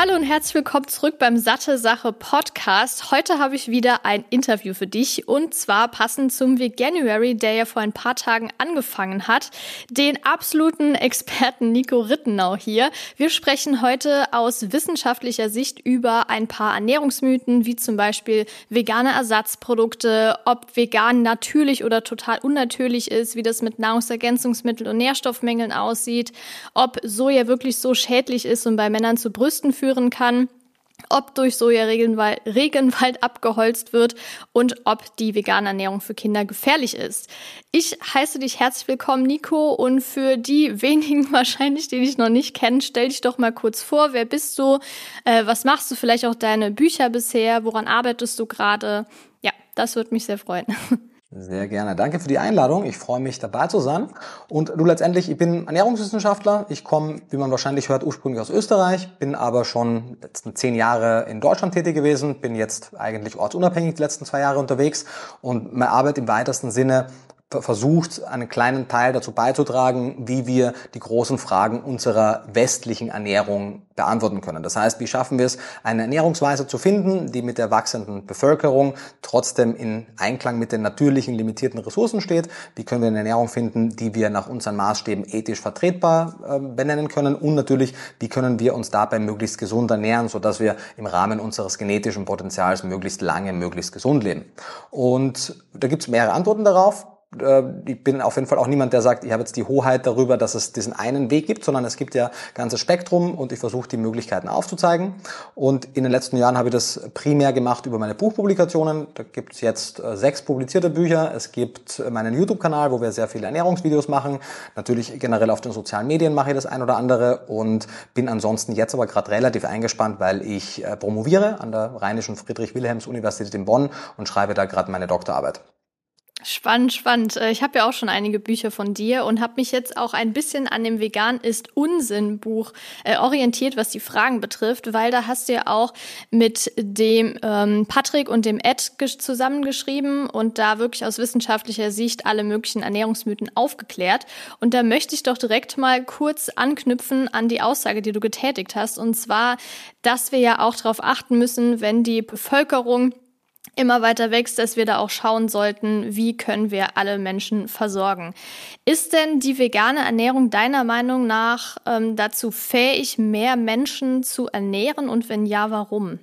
Hallo und herzlich willkommen zurück beim Satte Sache Podcast. Heute habe ich wieder ein Interview für dich und zwar passend zum Veganuary, der ja vor ein paar Tagen angefangen hat. Den absoluten Experten Nico Rittenau hier. Wir sprechen heute aus wissenschaftlicher Sicht über ein paar Ernährungsmythen, wie zum Beispiel vegane Ersatzprodukte, ob vegan natürlich oder total unnatürlich ist, wie das mit Nahrungsergänzungsmitteln und Nährstoffmängeln aussieht, ob Soja wirklich so schädlich ist und bei Männern zu Brüsten führt führen kann, ob durch Soja-Regenwald Regenwald abgeholzt wird und ob die vegane Ernährung für Kinder gefährlich ist. Ich heiße dich herzlich willkommen, Nico, und für die wenigen wahrscheinlich, die dich noch nicht kennen, stell dich doch mal kurz vor. Wer bist du? Äh, was machst du? Vielleicht auch deine Bücher bisher? Woran arbeitest du gerade? Ja, das würde mich sehr freuen. Sehr gerne. Danke für die Einladung. Ich freue mich dabei zu sein. Und du letztendlich, ich bin Ernährungswissenschaftler. Ich komme, wie man wahrscheinlich hört, ursprünglich aus Österreich, bin aber schon letzten zehn Jahre in Deutschland tätig gewesen, bin jetzt eigentlich ortsunabhängig die letzten zwei Jahre unterwegs und meine Arbeit im weitesten Sinne versucht, einen kleinen Teil dazu beizutragen, wie wir die großen Fragen unserer westlichen Ernährung beantworten können. Das heißt, wie schaffen wir es, eine Ernährungsweise zu finden, die mit der wachsenden Bevölkerung trotzdem in Einklang mit den natürlichen limitierten Ressourcen steht? Wie können wir eine Ernährung finden, die wir nach unseren Maßstäben ethisch vertretbar äh, benennen können? Und natürlich, wie können wir uns dabei möglichst gesund ernähren, sodass wir im Rahmen unseres genetischen Potenzials möglichst lange, möglichst gesund leben? Und da gibt es mehrere Antworten darauf. Äh, ich bin auf jeden Fall auch niemand, der sagt, ich habe jetzt die Hoheit darüber, dass es diesen einen Weg gibt, sondern es gibt ja ganzes Spektrum und ich versuche die Möglichkeiten aufzuzeigen. Und in den letzten Jahren habe ich das primär gemacht über meine Buchpublikationen. Da gibt es jetzt äh, sechs publizierte Bücher. Es gibt meinen YouTube-Kanal, wo wir sehr viele Ernährungsvideos machen. Natürlich generell auf den sozialen Medien mache ich das ein oder andere und bin ansonsten jetzt aber gerade relativ eingespannt, weil ich äh, promoviere an der Rheinischen Friedrich-Wilhelms-Universität in Bonn und schreibe da gerade meine Doktorarbeit. Spannend, spannend. Äh, ich habe ja auch schon einige Bücher von dir und habe mich jetzt auch ein bisschen an dem Vegan ist Unsinn Buch äh, orientiert, was die Fragen betrifft, weil da hast du ja auch mit dem ähm, Patrick und dem Ed zusammengeschrieben und da wirklich aus wissenschaftlicher Sicht alle möglichen Ernährungsmythen aufgeklärt. Und da möchte ich doch direkt mal kurz anknüpfen an die Aussage, die du getätigt hast, und zwar, dass wir ja auch darauf achten müssen, wenn die Bevölkerung immer weiter wächst, dass wir da auch schauen sollten, wie können wir alle Menschen versorgen. Ist denn die vegane Ernährung deiner Meinung nach ähm, dazu fähig, mehr Menschen zu ernähren und wenn ja, warum?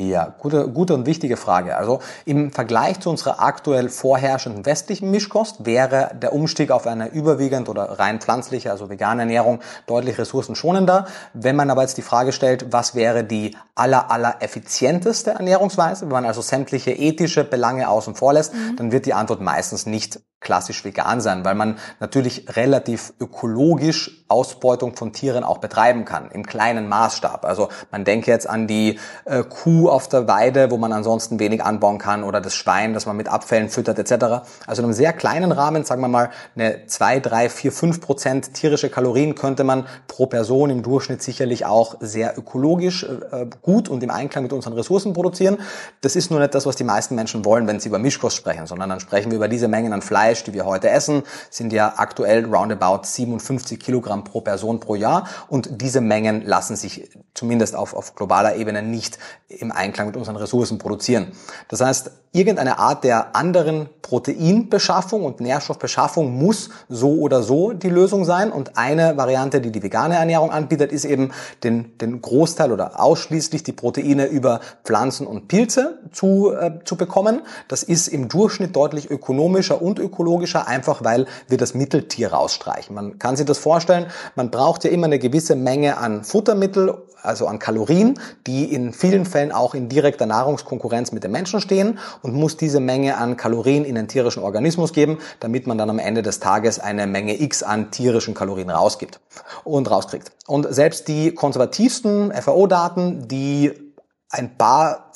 Ja, gute, gute und wichtige Frage. Also im Vergleich zu unserer aktuell vorherrschenden westlichen Mischkost wäre der Umstieg auf eine überwiegend oder rein pflanzliche, also vegane Ernährung deutlich ressourcenschonender. Wenn man aber jetzt die Frage stellt, was wäre die aller, aller effizienteste Ernährungsweise, wenn man also sämtliche ethische Belange außen vor lässt, mhm. dann wird die Antwort meistens nicht klassisch vegan sein, weil man natürlich relativ ökologisch Ausbeutung von Tieren auch betreiben kann, im kleinen Maßstab. Also man denke jetzt an die äh, Kuh auf der Weide, wo man ansonsten wenig anbauen kann, oder das Schwein, das man mit Abfällen füttert etc. Also in einem sehr kleinen Rahmen, sagen wir mal, eine 2, 3, 4, 5 Prozent tierische Kalorien könnte man pro Person im Durchschnitt sicherlich auch sehr ökologisch äh, gut und im Einklang mit unseren Ressourcen produzieren. Das ist nur nicht das, was die meisten Menschen wollen, wenn sie über Mischkost sprechen, sondern dann sprechen wir über diese Mengen an Fleisch, Fleisch, die wir heute essen, sind ja aktuell roundabout 57 Kilogramm pro Person pro Jahr. Und diese Mengen lassen sich zumindest auf, auf globaler Ebene nicht im Einklang mit unseren Ressourcen produzieren. Das heißt, irgendeine Art der anderen Proteinbeschaffung und Nährstoffbeschaffung muss so oder so die Lösung sein. Und eine Variante, die die vegane Ernährung anbietet, ist eben den, den Großteil oder ausschließlich die Proteine über Pflanzen und Pilze zu, äh, zu bekommen. Das ist im Durchschnitt deutlich ökonomischer und ökologischer, einfach weil wir das Mitteltier rausstreichen. Man kann sich das vorstellen, man braucht ja immer eine gewisse Menge an Futtermittel, also an Kalorien, die in vielen Fällen auch in direkter Nahrungskonkurrenz mit den Menschen stehen und muss diese Menge an Kalorien in den tierischen Organismus geben, damit man dann am Ende des Tages eine Menge X an tierischen Kalorien rausgibt und rauskriegt. Und selbst die konservativsten FAO-Daten, die ein paar,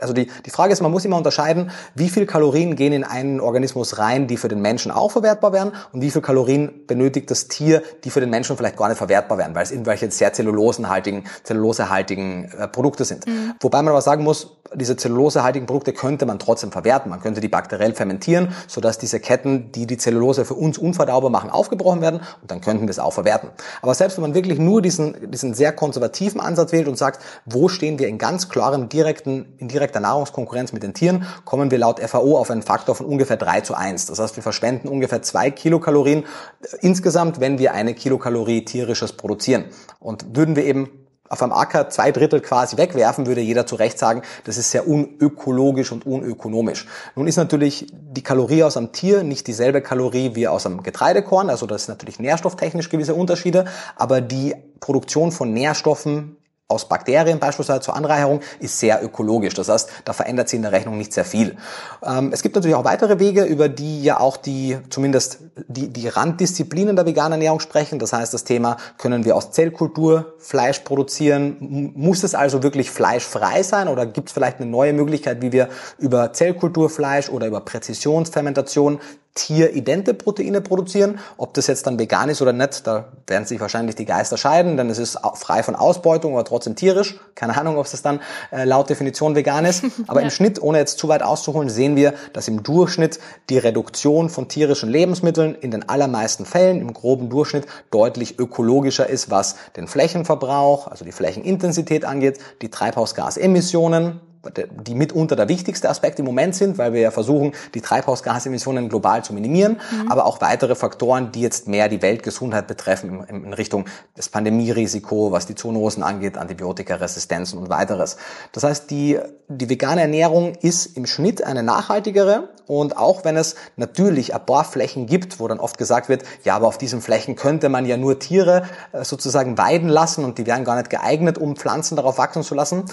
also die, die Frage ist, man muss immer unterscheiden, wie viel Kalorien gehen in einen Organismus rein, die für den Menschen auch verwertbar wären und wie viel Kalorien benötigt das Tier, die für den Menschen vielleicht gar nicht verwertbar wären, weil es irgendwelche sehr zellulosenhaltigen, zellulosehaltigen äh, Produkte sind. Mhm. Wobei man aber sagen muss, diese zellulosehaltigen Produkte könnte man trotzdem verwerten. Man könnte die bakteriell fermentieren, sodass diese Ketten, die die Zellulose für uns unverdaubar machen, aufgebrochen werden und dann könnten wir es auch verwerten. Aber selbst wenn man wirklich nur diesen, diesen sehr konservativen Ansatz wählt und sagt, wo stehen wir in ganz klarem direkten, in direkter Nahrungskonkurrenz mit den Tieren, kommen wir laut FAO auf einen Faktor von ungefähr 3 zu 1. Das heißt, wir verschwenden ungefähr 2 Kilokalorien insgesamt, wenn wir eine Kilokalorie tierisches produzieren. Und würden wir eben auf einem Acker zwei Drittel quasi wegwerfen, würde jeder zu Recht sagen, das ist sehr unökologisch und unökonomisch. Nun ist natürlich die Kalorie aus einem Tier nicht dieselbe Kalorie wie aus einem Getreidekorn, also das ist natürlich nährstofftechnisch gewisse Unterschiede, aber die Produktion von Nährstoffen aus Bakterien beispielsweise zur Anreicherung ist sehr ökologisch. Das heißt, da verändert sich in der Rechnung nicht sehr viel. Ähm, es gibt natürlich auch weitere Wege, über die ja auch die, zumindest die, die Randdisziplinen der veganen Ernährung sprechen. Das heißt, das Thema, können wir aus Zellkultur Fleisch produzieren? Muss es also wirklich fleischfrei sein oder gibt es vielleicht eine neue Möglichkeit, wie wir über Zellkulturfleisch oder über Präzisionsfermentation tieridente Proteine produzieren. Ob das jetzt dann vegan ist oder nicht, da werden sich wahrscheinlich die Geister scheiden, denn es ist frei von Ausbeutung, aber trotzdem tierisch. Keine Ahnung, ob es dann äh, laut Definition vegan ist. Aber ja. im Schnitt, ohne jetzt zu weit auszuholen, sehen wir, dass im Durchschnitt die Reduktion von tierischen Lebensmitteln in den allermeisten Fällen, im groben Durchschnitt, deutlich ökologischer ist, was den Flächenverbrauch, also die Flächenintensität angeht, die Treibhausgasemissionen, die mitunter der wichtigste Aspekt im Moment sind, weil wir ja versuchen, die Treibhausgasemissionen global zu minimieren, mhm. aber auch weitere Faktoren, die jetzt mehr die Weltgesundheit betreffen in, Richtung des Pandemierisiko, was die Zoonosen angeht, Antibiotikaresistenzen und weiteres. Das heißt, die, die vegane Ernährung ist im Schnitt eine nachhaltigere und auch wenn es natürlich ein paar Flächen gibt, wo dann oft gesagt wird, ja, aber auf diesen Flächen könnte man ja nur Tiere äh, sozusagen weiden lassen und die wären gar nicht geeignet, um Pflanzen darauf wachsen zu lassen.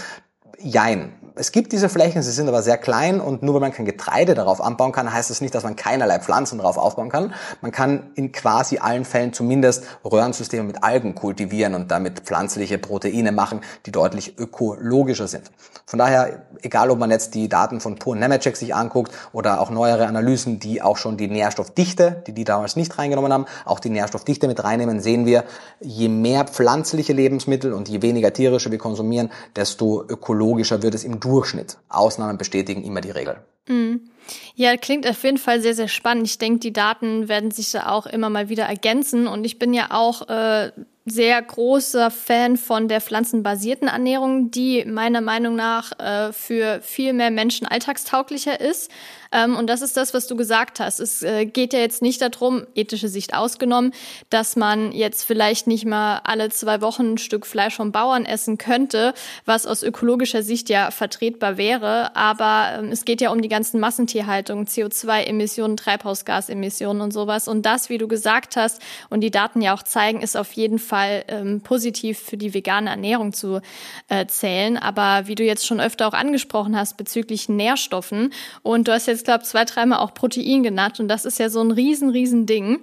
Jein es gibt diese Flächen, sie sind aber sehr klein und nur weil man kein Getreide darauf anbauen kann, heißt das nicht, dass man keinerlei Pflanzen darauf aufbauen kann. Man kann in quasi allen Fällen zumindest Röhrensysteme mit Algen kultivieren und damit pflanzliche Proteine machen, die deutlich ökologischer sind. Von daher, egal ob man jetzt die Daten von Pur Nemetschek sich anguckt oder auch neuere Analysen, die auch schon die Nährstoffdichte, die die damals nicht reingenommen haben, auch die Nährstoffdichte mit reinnehmen, sehen wir, je mehr pflanzliche Lebensmittel und je weniger tierische wir konsumieren, desto ökologischer wird es im Durchschnitt. Ausnahmen bestätigen immer die Regel. Mhm. Ja, klingt auf jeden Fall sehr, sehr spannend. Ich denke, die Daten werden sich da auch immer mal wieder ergänzen. Und ich bin ja auch äh, sehr großer Fan von der pflanzenbasierten Ernährung, die meiner Meinung nach äh, für viel mehr Menschen alltagstauglicher ist. Ähm, und das ist das, was du gesagt hast. Es äh, geht ja jetzt nicht darum, ethische Sicht ausgenommen, dass man jetzt vielleicht nicht mal alle zwei Wochen ein Stück Fleisch vom Bauern essen könnte, was aus ökologischer Sicht ja vertretbar wäre. Aber ähm, es geht ja um die ganzen Massentierhaltungen, CO2-Emissionen, Treibhausgasemissionen und sowas. Und das, wie du gesagt hast und die Daten ja auch zeigen, ist auf jeden Fall ähm, positiv für die vegane Ernährung zu äh, zählen. Aber wie du jetzt schon öfter auch angesprochen hast bezüglich Nährstoffen und du hast jetzt glaube zwei, dreimal auch Protein genannt und das ist ja so ein riesen, riesen Ding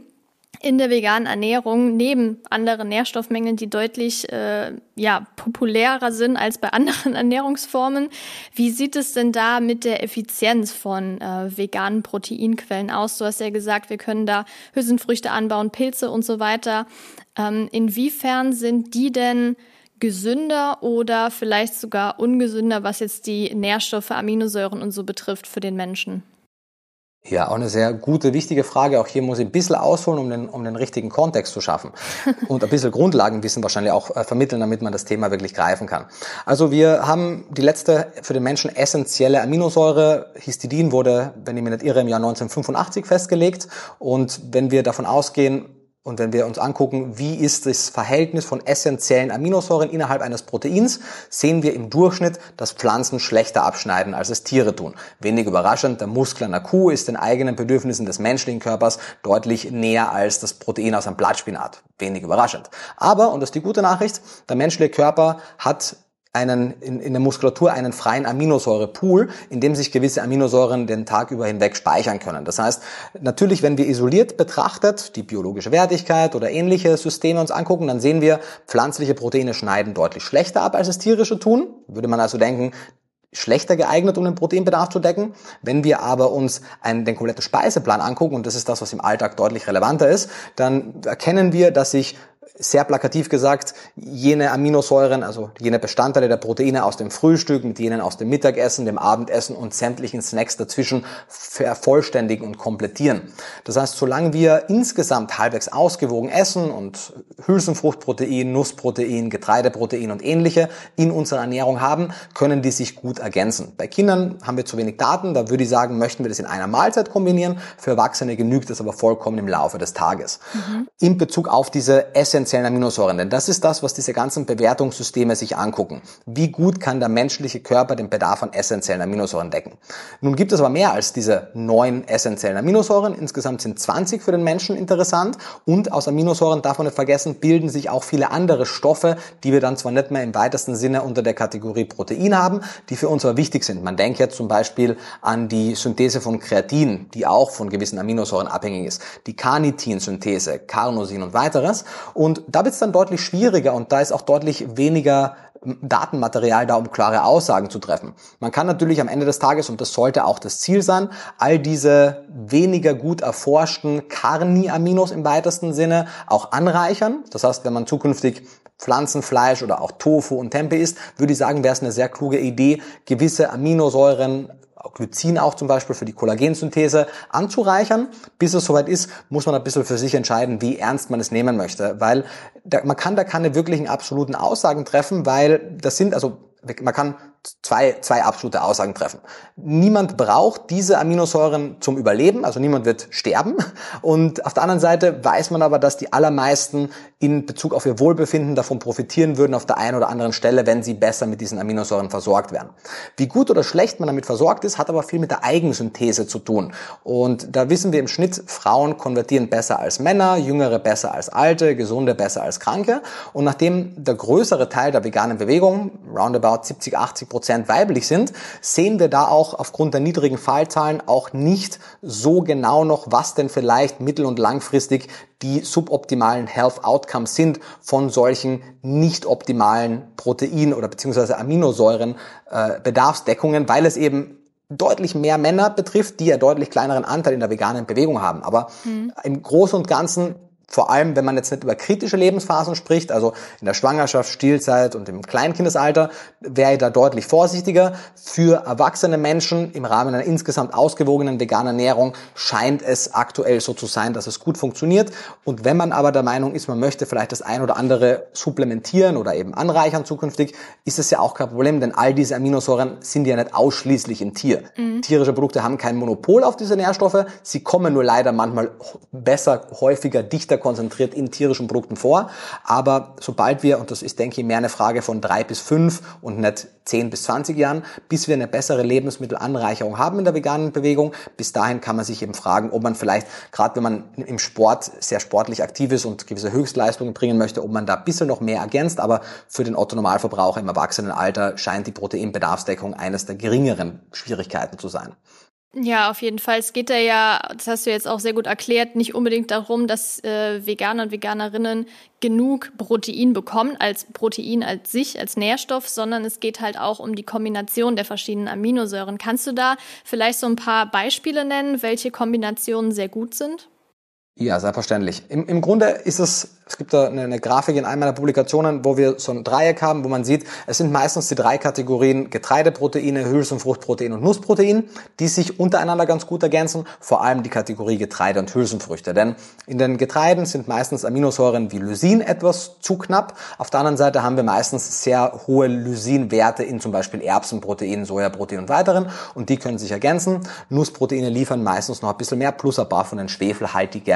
in der veganen Ernährung neben anderen Nährstoffmengen, die deutlich äh, ja, populärer sind als bei anderen Ernährungsformen. Wie sieht es denn da mit der Effizienz von äh, veganen Proteinquellen aus? Du hast ja gesagt, wir können da Hülsenfrüchte anbauen, Pilze und so weiter. Ähm, inwiefern sind die denn gesünder oder vielleicht sogar ungesünder, was jetzt die Nährstoffe, Aminosäuren und so betrifft für den Menschen? Ja, auch eine sehr gute, wichtige Frage. Auch hier muss ich ein bisschen ausholen, um den, um den richtigen Kontext zu schaffen. Und ein bisschen Grundlagenwissen wahrscheinlich auch äh, vermitteln, damit man das Thema wirklich greifen kann. Also wir haben die letzte für den Menschen essentielle Aminosäure. Histidin wurde, wenn ich mich nicht irre, im Jahr 1985 festgelegt. Und wenn wir davon ausgehen, und wenn wir uns angucken, wie ist das Verhältnis von essentiellen Aminosäuren innerhalb eines Proteins, sehen wir im Durchschnitt, dass Pflanzen schlechter abschneiden, als es Tiere tun. Wenig überraschend, der Muskel einer Kuh ist den eigenen Bedürfnissen des menschlichen Körpers deutlich näher als das Protein aus einem Blattspinat. Wenig überraschend. Aber, und das ist die gute Nachricht, der menschliche Körper hat einen, in, in der Muskulatur einen freien Aminosäurepool, in dem sich gewisse Aminosäuren den Tag über hinweg speichern können. Das heißt, natürlich, wenn wir isoliert betrachtet die biologische Wertigkeit oder ähnliche Systeme uns angucken, dann sehen wir, pflanzliche Proteine schneiden deutlich schlechter ab, als es tierische tun. Würde man also denken, schlechter geeignet, um den Proteinbedarf zu decken. Wenn wir aber uns einen, den kompletten Speiseplan angucken, und das ist das, was im Alltag deutlich relevanter ist, dann erkennen wir, dass sich sehr plakativ gesagt, jene Aminosäuren, also jene Bestandteile der Proteine aus dem Frühstück mit jenen aus dem Mittagessen, dem Abendessen und sämtlichen Snacks dazwischen vervollständigen und komplettieren. Das heißt, solange wir insgesamt halbwegs ausgewogen essen und Hülsenfruchtprotein, Nussprotein, Getreideprotein und ähnliche in unserer Ernährung haben, können die sich gut ergänzen. Bei Kindern haben wir zu wenig Daten, da würde ich sagen, möchten wir das in einer Mahlzeit kombinieren. Für Erwachsene genügt das aber vollkommen im Laufe des Tages. Mhm. In Bezug auf diese Essen essentiellen Aminosäuren. Denn das ist das, was diese ganzen Bewertungssysteme sich angucken. Wie gut kann der menschliche Körper den Bedarf an essentiellen Aminosäuren decken? Nun gibt es aber mehr als diese neun essentiellen Aminosäuren. Insgesamt sind 20 für den Menschen interessant. Und aus Aminosäuren, darf man nicht vergessen, bilden sich auch viele andere Stoffe, die wir dann zwar nicht mehr im weitesten Sinne unter der Kategorie Protein haben, die für uns aber wichtig sind. Man denkt jetzt zum Beispiel an die Synthese von Kreatin, die auch von gewissen Aminosäuren abhängig ist, die Carnitin-Synthese, Carnosin und weiteres. Und da wird es dann deutlich schwieriger und da ist auch deutlich weniger Datenmaterial da, um klare Aussagen zu treffen. Man kann natürlich am Ende des Tages, und das sollte auch das Ziel sein, all diese weniger gut erforschten Carni-Aminos im weitesten Sinne auch anreichern. Das heißt, wenn man zukünftig Pflanzenfleisch oder auch Tofu und Tempeh isst, würde ich sagen, wäre es eine sehr kluge Idee, gewisse Aminosäuren Glycin auch zum Beispiel für die Kollagensynthese anzureichern. Bis es soweit ist, muss man ein bisschen für sich entscheiden, wie ernst man es nehmen möchte, weil da, man kann da keine wirklichen absoluten Aussagen treffen, weil das sind also man kann zwei, zwei absolute Aussagen treffen. Niemand braucht diese Aminosäuren zum Überleben, also niemand wird sterben. Und auf der anderen Seite weiß man aber, dass die allermeisten in Bezug auf ihr Wohlbefinden davon profitieren würden auf der einen oder anderen Stelle, wenn sie besser mit diesen Aminosäuren versorgt werden. Wie gut oder schlecht man damit versorgt ist, hat aber viel mit der Eigensynthese zu tun. Und da wissen wir im Schnitt, Frauen konvertieren besser als Männer, Jüngere besser als Alte, Gesunde besser als Kranke. Und nachdem der größere Teil der veganen Bewegung, roundabout 70, 80 Prozent weiblich sind, sehen wir da auch aufgrund der niedrigen Fallzahlen auch nicht so genau noch, was denn vielleicht mittel- und langfristig die suboptimalen Health Outcomes sind von solchen nicht optimalen Protein- oder beziehungsweise Aminosäuren äh, Bedarfsdeckungen, weil es eben deutlich mehr Männer betrifft, die ja deutlich kleineren Anteil in der veganen Bewegung haben. Aber mhm. im Großen und Ganzen vor allem, wenn man jetzt nicht über kritische Lebensphasen spricht, also in der Schwangerschaft, Stillzeit und im Kleinkindesalter, wäre ich da deutlich vorsichtiger. Für erwachsene Menschen im Rahmen einer insgesamt ausgewogenen veganen Ernährung scheint es aktuell so zu sein, dass es gut funktioniert. Und wenn man aber der Meinung ist, man möchte vielleicht das ein oder andere supplementieren oder eben anreichern zukünftig, ist es ja auch kein Problem, denn all diese Aminosäuren sind ja nicht ausschließlich im Tier. Mhm. Tierische Produkte haben kein Monopol auf diese Nährstoffe. Sie kommen nur leider manchmal besser, häufiger, dichter konzentriert in tierischen Produkten vor. Aber sobald wir, und das ist, denke ich, mehr eine Frage von drei bis fünf und nicht zehn bis zwanzig Jahren, bis wir eine bessere Lebensmittelanreicherung haben in der veganen Bewegung, bis dahin kann man sich eben fragen, ob man vielleicht, gerade wenn man im Sport sehr sportlich aktiv ist und gewisse Höchstleistungen bringen möchte, ob man da ein bisschen noch mehr ergänzt. Aber für den Otto-Normalverbraucher im Erwachsenenalter scheint die Proteinbedarfsdeckung eines der geringeren Schwierigkeiten zu sein. Ja, auf jeden Fall. Es geht da ja, das hast du jetzt auch sehr gut erklärt, nicht unbedingt darum, dass äh, Veganer und Veganerinnen genug Protein bekommen, als Protein als sich, als Nährstoff, sondern es geht halt auch um die Kombination der verschiedenen Aminosäuren. Kannst du da vielleicht so ein paar Beispiele nennen, welche Kombinationen sehr gut sind? Ja, selbstverständlich. Im, Im Grunde ist es es gibt da eine, eine Grafik in einer meiner Publikationen, wo wir so ein Dreieck haben, wo man sieht, es sind meistens die drei Kategorien Getreideproteine, Hülsen- und und Nussprotein, die sich untereinander ganz gut ergänzen, vor allem die Kategorie Getreide und Hülsenfrüchte. Denn in den Getreiden sind meistens Aminosäuren wie Lysin etwas zu knapp. Auf der anderen Seite haben wir meistens sehr hohe Lysinwerte in zum Beispiel Erbsenprotein, Sojaprotein und weiteren und die können sich ergänzen. Nussproteine liefern meistens noch ein bisschen mehr plus ein paar von den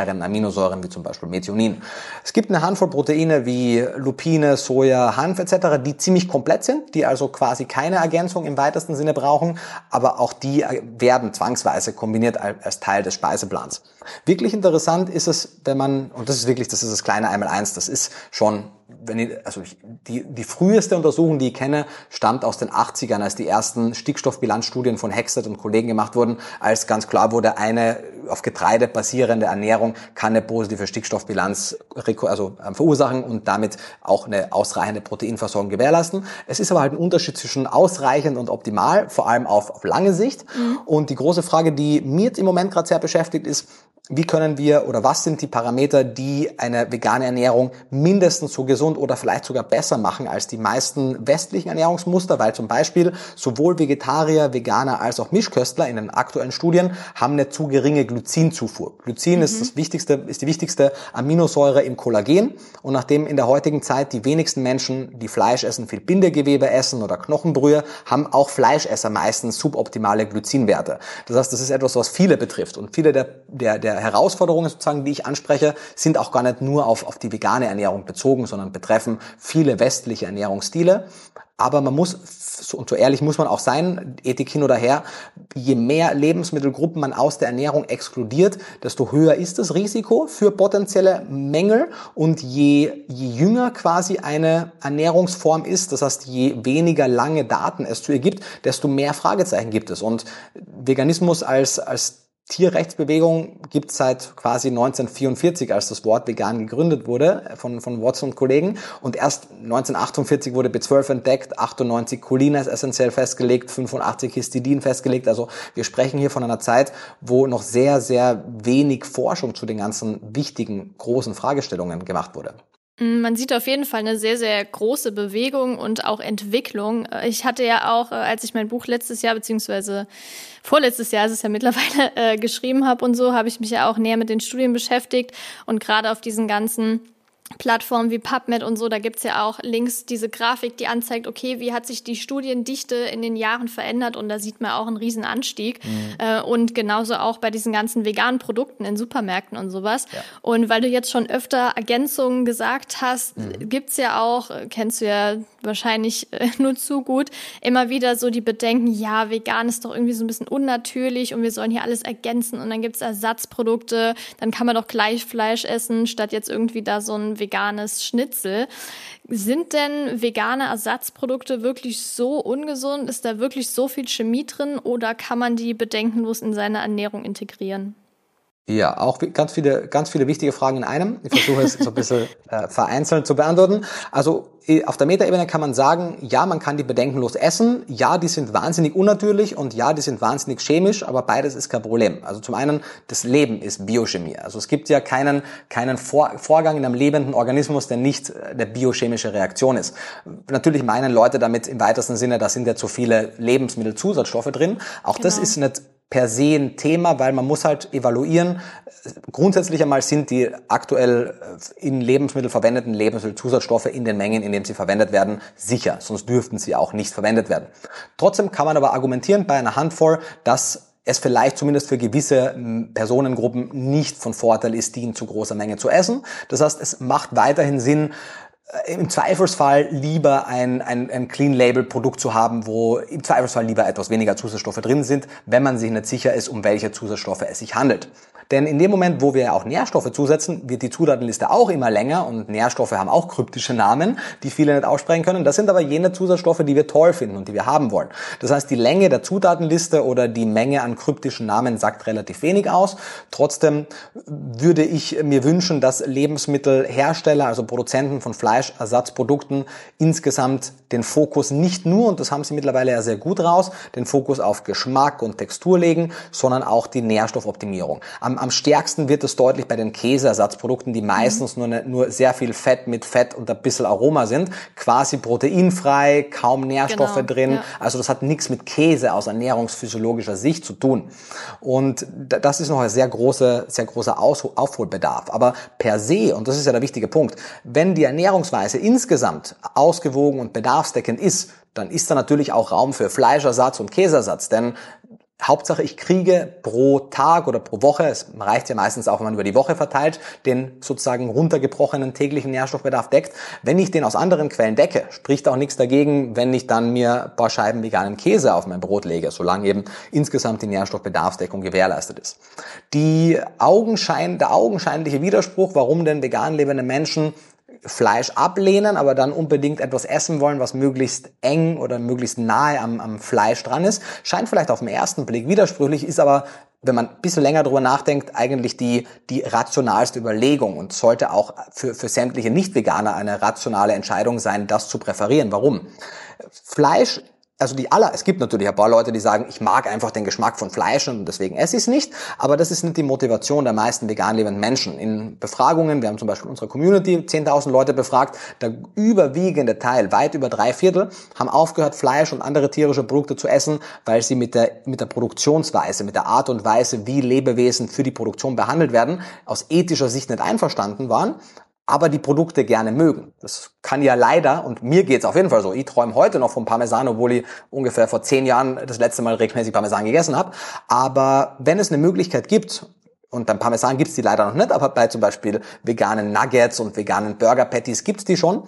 schwefelhaltigeren Aminosäuren wie zum Beispiel Methionin. Es gibt eine Handvoll Proteine wie Lupine, Soja, Hanf etc., die ziemlich komplett sind, die also quasi keine Ergänzung im weitesten Sinne brauchen, aber auch die werden zwangsweise kombiniert als Teil des Speiseplans. Wirklich interessant ist es, wenn man, und das ist wirklich, das ist das kleine einmal eins, das ist schon wenn ich, also ich, die, die früheste Untersuchung, die ich kenne, stammt aus den 80ern, als die ersten Stickstoffbilanzstudien von Hexet und Kollegen gemacht wurden, als ganz klar wurde, eine auf Getreide basierende Ernährung kann eine positive Stickstoffbilanz also, ähm, verursachen und damit auch eine ausreichende Proteinversorgung gewährleisten. Es ist aber halt ein Unterschied zwischen ausreichend und optimal, vor allem auf, auf lange Sicht. Mhm. Und die große Frage, die mir im Moment gerade sehr beschäftigt, ist, wie können wir oder was sind die Parameter, die eine vegane Ernährung mindestens so gesund oder vielleicht sogar besser machen als die meisten westlichen Ernährungsmuster, weil zum Beispiel sowohl Vegetarier, Veganer als auch Mischköstler in den aktuellen Studien haben eine zu geringe Glycinzufuhr. Glycin mhm. ist das wichtigste, ist die wichtigste Aminosäure im Kollagen und nachdem in der heutigen Zeit die wenigsten Menschen, die Fleisch essen, viel Bindegewebe essen oder Knochenbrühe, haben auch Fleischesser meistens suboptimale Glycinwerte. Das heißt, das ist etwas, was viele betrifft und viele der, der, der Herausforderungen sozusagen, die ich anspreche, sind auch gar nicht nur auf, auf die vegane Ernährung bezogen, sondern betreffen viele westliche Ernährungsstile. Aber man muss, und so ehrlich muss man auch sein, Ethik hin oder her, je mehr Lebensmittelgruppen man aus der Ernährung exkludiert, desto höher ist das Risiko für potenzielle Mängel. Und je, je jünger quasi eine Ernährungsform ist, das heißt, je weniger lange Daten es zu ihr gibt, desto mehr Fragezeichen gibt es. Und Veganismus als, als Tierrechtsbewegung gibt es seit quasi 1944, als das Wort vegan gegründet wurde von, von Watson und Kollegen. Und erst 1948 wurde B12 entdeckt, 98 Cholin ist essentiell festgelegt, 85 Histidin festgelegt. Also wir sprechen hier von einer Zeit, wo noch sehr, sehr wenig Forschung zu den ganzen wichtigen, großen Fragestellungen gemacht wurde. Mm, man sieht auf jeden Fall eine sehr, sehr große Bewegung und auch Entwicklung. Ich hatte ja auch, äh, als ich mein Buch letztes Jahr, beziehungsweise vorletztes Jahr ist es ja mittlerweile, äh, geschrieben habe und so, habe ich mich ja auch näher mit den Studien beschäftigt und gerade auf diesen ganzen Plattformen wie PubMed und so, da gibt's ja auch links diese Grafik, die anzeigt, okay, wie hat sich die Studiendichte in den Jahren verändert und da sieht man auch einen riesen Anstieg. Mhm. Äh, und genauso auch bei diesen ganzen veganen Produkten in Supermärkten und sowas. Ja. Und weil du jetzt schon öfter Ergänzungen gesagt hast, mhm. gibt's ja auch, kennst du ja wahrscheinlich äh, nur zu gut, immer wieder so die Bedenken, ja, vegan ist doch irgendwie so ein bisschen unnatürlich und wir sollen hier alles ergänzen und dann gibt's Ersatzprodukte, dann kann man doch gleich Fleisch essen, statt jetzt irgendwie da so ein veganes Schnitzel. Sind denn vegane Ersatzprodukte wirklich so ungesund? Ist da wirklich so viel Chemie drin oder kann man die bedenkenlos in seine Ernährung integrieren? Ja, auch ganz viele, ganz viele wichtige Fragen in einem. Ich versuche es so ein bisschen äh, vereinzelt zu beantworten. Also auf der Metaebene kann man sagen, ja, man kann die bedenkenlos essen, ja, die sind wahnsinnig unnatürlich und ja, die sind wahnsinnig chemisch, aber beides ist kein Problem. Also zum einen, das Leben ist Biochemie. Also es gibt ja keinen, keinen Vor Vorgang in einem lebenden Organismus, der nicht eine biochemische Reaktion ist. Natürlich meinen Leute damit im weitesten Sinne, da sind ja zu viele Lebensmittelzusatzstoffe drin. Auch genau. das ist nicht per se ein Thema, weil man muss halt evaluieren. Grundsätzlich einmal sind die aktuell in Lebensmittel verwendeten Lebensmittelzusatzstoffe in den Mengen, in denen sie verwendet werden, sicher. Sonst dürften sie auch nicht verwendet werden. Trotzdem kann man aber argumentieren bei einer Handvoll, dass es vielleicht zumindest für gewisse Personengruppen nicht von Vorteil ist, die in zu großer Menge zu essen. Das heißt, es macht weiterhin Sinn, äh, im Zweifelsfall lieber ein, ein, ein Clean Label Produkt zu haben, wo im Zweifelsfall lieber etwas weniger Zusatzstoffe drin sind, wenn man sich nicht sicher ist, um welche Zusatzstoffe es sich handelt. Denn in dem Moment, wo wir auch Nährstoffe zusetzen, wird die Zutatenliste auch immer länger und Nährstoffe haben auch kryptische Namen, die viele nicht aussprechen können. Das sind aber jene Zusatzstoffe, die wir toll finden und die wir haben wollen. Das heißt, die Länge der Zutatenliste oder die Menge an kryptischen Namen sagt relativ wenig aus. Trotzdem würde ich mir wünschen, dass Lebensmittelhersteller, also Produzenten von Fleischersatzprodukten insgesamt den Fokus nicht nur, und das haben sie mittlerweile ja sehr gut raus, den Fokus auf Geschmack und Textur legen, sondern auch die Nährstoffoptimierung. Am am, stärksten wird es deutlich bei den Käseersatzprodukten, die meistens nur, ne, nur sehr viel Fett mit Fett und ein bisschen Aroma sind. Quasi proteinfrei, kaum Nährstoffe genau, drin. Ja. Also das hat nichts mit Käse aus ernährungsphysiologischer Sicht zu tun. Und das ist noch ein sehr großer, sehr großer Aufholbedarf. Aber per se, und das ist ja der wichtige Punkt, wenn die Ernährungsweise insgesamt ausgewogen und bedarfsdeckend ist, dann ist da natürlich auch Raum für Fleischersatz und Käseersatz. Denn Hauptsache, ich kriege pro Tag oder pro Woche, es reicht ja meistens auch, wenn man über die Woche verteilt, den sozusagen runtergebrochenen täglichen Nährstoffbedarf deckt. Wenn ich den aus anderen Quellen decke, spricht auch nichts dagegen, wenn ich dann mir paar Scheiben veganen Käse auf mein Brot lege, solange eben insgesamt die Nährstoffbedarfsdeckung gewährleistet ist. Die Augenschein, der augenscheinliche Widerspruch, warum denn vegan lebende Menschen Fleisch ablehnen, aber dann unbedingt etwas essen wollen, was möglichst eng oder möglichst nahe am, am Fleisch dran ist. Scheint vielleicht auf den ersten Blick widersprüchlich, ist aber wenn man ein bisschen länger drüber nachdenkt, eigentlich die, die rationalste Überlegung und sollte auch für, für sämtliche Nicht-Veganer eine rationale Entscheidung sein, das zu präferieren. Warum? Fleisch also die aller, es gibt natürlich ein paar Leute, die sagen, ich mag einfach den Geschmack von Fleisch und deswegen esse ich es nicht, aber das ist nicht die Motivation der meisten vegan lebenden Menschen. In Befragungen, wir haben zum Beispiel unsere Community 10.000 Leute befragt, der überwiegende Teil, weit über drei Viertel, haben aufgehört, Fleisch und andere tierische Produkte zu essen, weil sie mit der, mit der Produktionsweise, mit der Art und Weise, wie Lebewesen für die Produktion behandelt werden, aus ethischer Sicht nicht einverstanden waren aber die Produkte gerne mögen. Das kann ja leider, und mir geht's auf jeden Fall so, ich träume heute noch vom Parmesan, obwohl ich ungefähr vor zehn Jahren das letzte Mal regelmäßig Parmesan gegessen habe. Aber wenn es eine Möglichkeit gibt, und beim Parmesan gibt's die leider noch nicht, aber bei zum Beispiel veganen Nuggets und veganen Burger Patties gibt's die schon,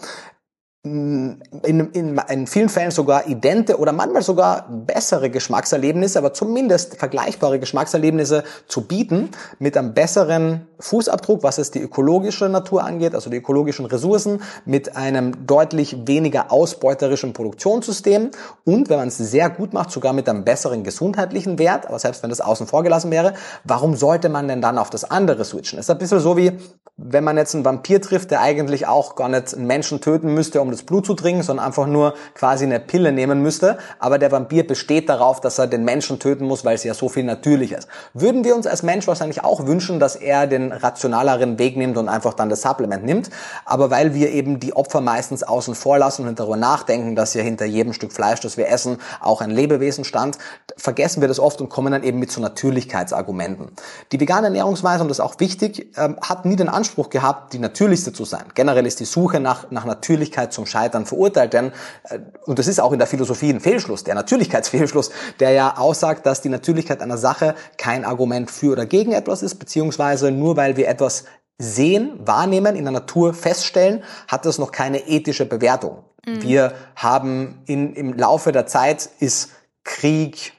in, in, in vielen Fällen sogar idente oder manchmal sogar bessere Geschmackserlebnisse, aber zumindest vergleichbare Geschmackserlebnisse zu bieten mit einem besseren Fußabdruck, was es die ökologische Natur angeht, also die ökologischen Ressourcen, mit einem deutlich weniger ausbeuterischen Produktionssystem und, wenn man es sehr gut macht, sogar mit einem besseren gesundheitlichen Wert, aber selbst wenn das außen vor gelassen wäre, warum sollte man denn dann auf das andere switchen? Das ist ein bisschen so wie, wenn man jetzt einen Vampir trifft, der eigentlich auch gar nicht einen Menschen töten müsste, um das Blut zu trinken, sondern einfach nur quasi eine Pille nehmen müsste. Aber der Vampir besteht darauf, dass er den Menschen töten muss, weil es ja so viel natürlicher ist. Würden wir uns als Mensch wahrscheinlich auch wünschen, dass er den rationaleren Weg nimmt und einfach dann das Supplement nimmt. Aber weil wir eben die Opfer meistens außen vor lassen und darüber nachdenken, dass ja hinter jedem Stück Fleisch, das wir essen, auch ein Lebewesen stand, vergessen wir das oft und kommen dann eben mit so Natürlichkeitsargumenten. Die vegane Ernährungsweise, und das ist auch wichtig, ähm, hat nie den Anspruch gehabt, die natürlichste zu sein. Generell ist die Suche nach, nach Natürlichkeit zum Scheitern verurteilt, denn, äh, und das ist auch in der Philosophie ein Fehlschluss, der Natürlichkeitsfehlschluss, der ja aussagt, dass die Natürlichkeit einer Sache kein Argument für oder gegen etwas ist, beziehungsweise nur weil wir etwas sehen, wahrnehmen, in der Natur feststellen, hat das noch keine ethische Bewertung. Mhm. Wir haben in, im Laufe der Zeit ist Krieg,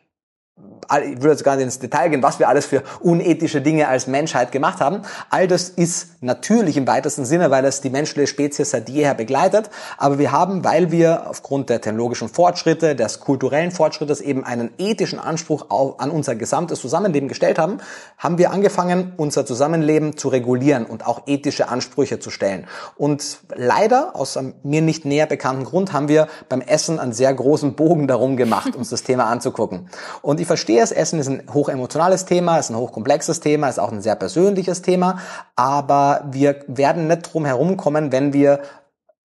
ich würde jetzt gar nicht ins Detail gehen, was wir alles für unethische Dinge als Menschheit gemacht haben. All das ist natürlich im weitesten Sinne, weil es die menschliche Spezies seit jeher begleitet. Aber wir haben, weil wir aufgrund der technologischen Fortschritte, des kulturellen Fortschrittes eben einen ethischen Anspruch an unser gesamtes Zusammenleben gestellt haben, haben wir angefangen, unser Zusammenleben zu regulieren und auch ethische Ansprüche zu stellen. Und leider, aus einem mir nicht näher bekannten Grund, haben wir beim Essen einen sehr großen Bogen darum gemacht, uns das Thema anzugucken. Und ich verstehe das Essen ist ein hochemotionales Thema, ist ein hochkomplexes Thema, ist auch ein sehr persönliches Thema, aber wir werden nicht drum herum kommen, wenn wir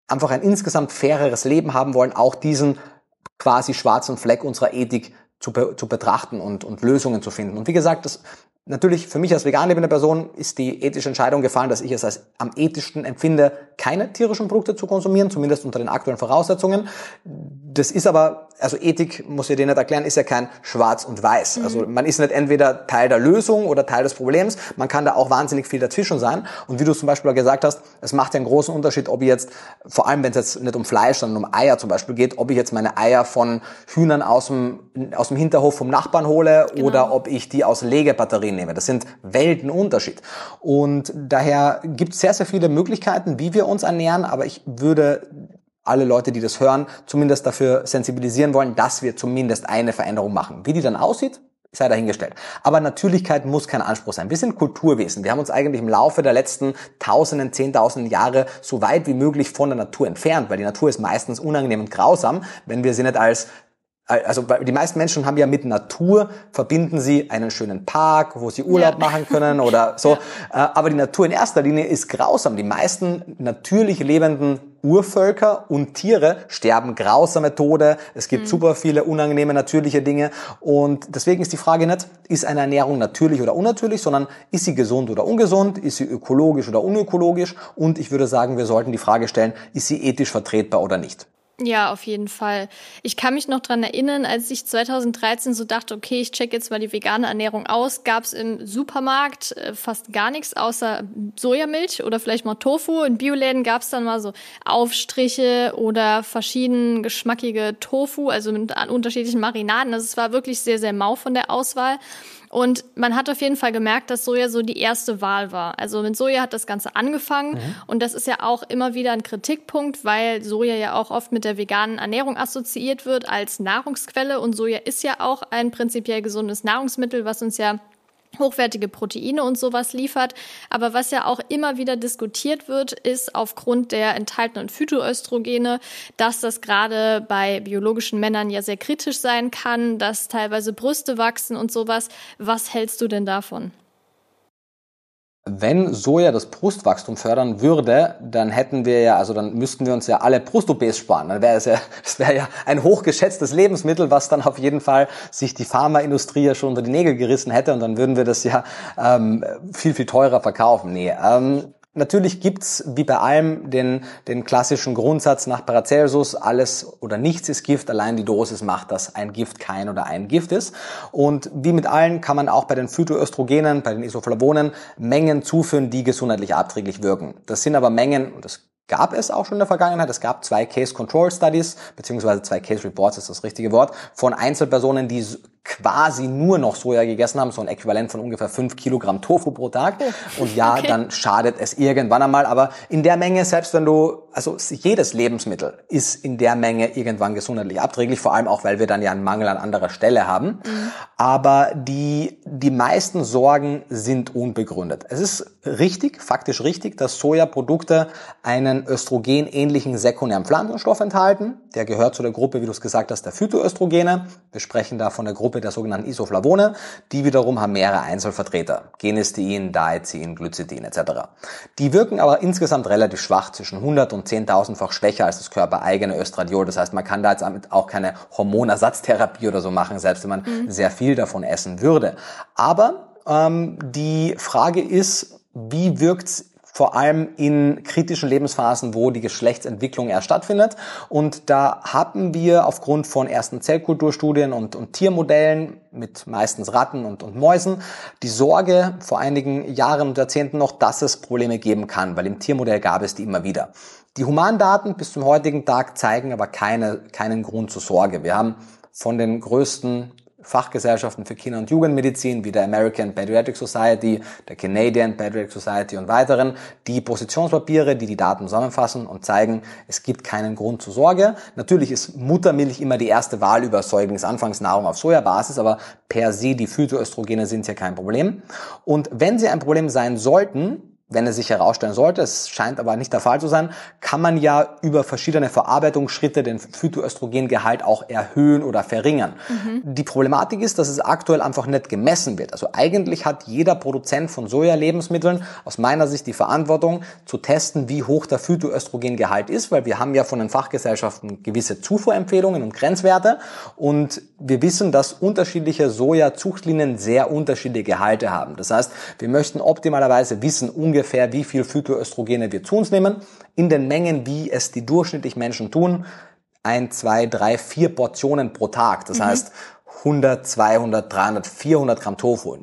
einfach ein insgesamt faireres Leben haben wollen, auch diesen quasi schwarzen Fleck unserer Ethik zu, be zu betrachten und, und Lösungen zu finden. Und wie gesagt, das Natürlich, für mich als vegan lebende Person ist die ethische Entscheidung gefallen, dass ich es als am ethischsten empfinde, keine tierischen Produkte zu konsumieren, zumindest unter den aktuellen Voraussetzungen. Das ist aber, also Ethik, muss ich dir nicht erklären, ist ja kein Schwarz und Weiß. Mhm. Also man ist nicht entweder Teil der Lösung oder Teil des Problems, man kann da auch wahnsinnig viel dazwischen sein. Und wie du zum Beispiel gesagt hast, es macht ja einen großen Unterschied, ob ich jetzt, vor allem wenn es jetzt nicht um Fleisch, sondern um Eier zum Beispiel geht, ob ich jetzt meine Eier von Hühnern aus dem, aus dem Hinterhof vom Nachbarn hole genau. oder ob ich die aus Legebatterien nehme. Das sind Weltenunterschied. Und daher gibt es sehr, sehr viele Möglichkeiten, wie wir uns ernähren, aber ich würde alle Leute, die das hören, zumindest dafür sensibilisieren wollen, dass wir zumindest eine Veränderung machen. Wie die dann aussieht, sei dahingestellt. Aber Natürlichkeit muss kein Anspruch sein. Wir sind Kulturwesen. Wir haben uns eigentlich im Laufe der letzten Tausenden, Zehntausenden Jahre so weit wie möglich von der Natur entfernt, weil die Natur ist meistens unangenehm und grausam, wenn wir sie nicht als also die meisten Menschen haben ja mit Natur, verbinden sie einen schönen Park, wo sie Urlaub ja. machen können oder so. Ja. Äh, aber die Natur in erster Linie ist grausam. Die meisten natürlich lebenden Urvölker und Tiere sterben grausame Tode. Es gibt mhm. super viele unangenehme natürliche Dinge. Und deswegen ist die Frage nicht, ist eine Ernährung natürlich oder unnatürlich, sondern ist sie gesund oder ungesund? Ist sie ökologisch oder unökologisch? Und ich würde sagen, wir sollten die Frage stellen, ist sie ethisch vertretbar oder nicht? Ja, auf jeden Fall. Ich kann mich noch dran erinnern, als ich 2013 so dachte, okay, ich check jetzt mal die vegane Ernährung aus, gab es im Supermarkt äh, fast gar nichts außer Sojamilch oder vielleicht mal Tofu. In Bioläden gab es dann mal so Aufstriche oder verschieden geschmackige Tofu, also mit unterschiedlichen Marinaden. Also es war wirklich sehr, sehr mau von der Auswahl. Und man hat auf jeden Fall gemerkt, dass Soja so die erste Wahl war. Also mit Soja hat das Ganze angefangen mhm. und das ist ja auch immer wieder ein Kritikpunkt, weil Soja ja auch oft mit der veganen Ernährung assoziiert wird als Nahrungsquelle und Soja ist ja auch ein prinzipiell gesundes Nahrungsmittel, was uns ja hochwertige Proteine und sowas liefert. Aber was ja auch immer wieder diskutiert wird, ist aufgrund der enthaltenen Phytoöstrogene, dass das gerade bei biologischen Männern ja sehr kritisch sein kann, dass teilweise Brüste wachsen und sowas. Was hältst du denn davon? Wenn Soja das Brustwachstum fördern würde, dann hätten wir ja, also dann müssten wir uns ja alle Brust-OPs sparen. Dann wäre es ja, das wäre ja ein hochgeschätztes Lebensmittel, was dann auf jeden Fall sich die Pharmaindustrie ja schon unter die Nägel gerissen hätte und dann würden wir das ja ähm, viel, viel teurer verkaufen. Nee, ähm, Natürlich gibt's wie bei allem den, den klassischen Grundsatz nach Paracelsus, alles oder nichts ist Gift, allein die Dosis macht, dass ein Gift kein oder ein Gift ist. Und wie mit allen kann man auch bei den Phytoöstrogenen, bei den Isoflavonen Mengen zuführen, die gesundheitlich abträglich wirken. Das sind aber Mengen, und das gab es auch schon in der Vergangenheit. Es gab zwei Case Control Studies, beziehungsweise zwei Case Reports ist das richtige Wort, von Einzelpersonen, die quasi nur noch Soja gegessen haben, so ein Äquivalent von ungefähr fünf Kilogramm Tofu pro Tag. Und ja, okay. dann schadet es irgendwann einmal. Aber in der Menge, selbst wenn du, also jedes Lebensmittel ist in der Menge irgendwann gesundheitlich abträglich, vor allem auch, weil wir dann ja einen Mangel an anderer Stelle haben. Mhm. Aber die, die meisten Sorgen sind unbegründet. Es ist richtig, faktisch richtig, dass Sojaprodukte einen östrogenähnlichen sekundären Pflanzenstoff enthalten. Der gehört zu der Gruppe, wie du es gesagt hast, der Phytoöstrogene. Wir sprechen da von der Gruppe Gruppe der sogenannten Isoflavone. Die wiederum haben mehrere Einzelvertreter. Genistein, Diazin, Glycidin etc. Die wirken aber insgesamt relativ schwach, zwischen 100 und 10.000-fach schwächer als das körpereigene Östradiol. Das heißt, man kann da jetzt auch keine Hormonersatztherapie oder so machen, selbst wenn man mhm. sehr viel davon essen würde. Aber ähm, die Frage ist, wie wirkt's vor allem in kritischen Lebensphasen, wo die Geschlechtsentwicklung erst stattfindet. Und da haben wir aufgrund von ersten Zellkulturstudien und, und Tiermodellen mit meistens Ratten und, und Mäusen die Sorge vor einigen Jahren und Jahrzehnten noch, dass es Probleme geben kann, weil im Tiermodell gab es die immer wieder. Die Humandaten bis zum heutigen Tag zeigen aber keine, keinen Grund zur Sorge. Wir haben von den größten Fachgesellschaften für Kinder- und Jugendmedizin wie der American Pediatric Society, der Canadian Pediatric Society und weiteren, die Positionspapiere, die die Daten zusammenfassen und zeigen, es gibt keinen Grund zur Sorge. Natürlich ist Muttermilch immer die erste Wahl über Säuglingsanfangsnahrung auf Sojabasis, aber per se die Phytoöstrogene sind ja kein Problem. Und wenn sie ein Problem sein sollten, wenn es sich herausstellen sollte, es scheint aber nicht der Fall zu sein, kann man ja über verschiedene Verarbeitungsschritte den Phytoöstrogengehalt auch erhöhen oder verringern. Mhm. Die Problematik ist, dass es aktuell einfach nicht gemessen wird. Also eigentlich hat jeder Produzent von Soja-Lebensmitteln aus meiner Sicht die Verantwortung zu testen, wie hoch der Phytoöstrogengehalt ist, weil wir haben ja von den Fachgesellschaften gewisse Zufuhrempfehlungen und Grenzwerte und wir wissen, dass unterschiedliche Soja-Zuchtlinien sehr unterschiedliche Gehalte haben. Das heißt, wir möchten optimalerweise wissen, ungefähr ungefähr, wie viel Phytoöstrogene wir zu uns nehmen, in den Mengen, wie es die durchschnittlich Menschen tun. Ein, zwei, drei, vier Portionen pro Tag. Das mhm. heißt, 100, 200, 300, 400 Gramm Tofu.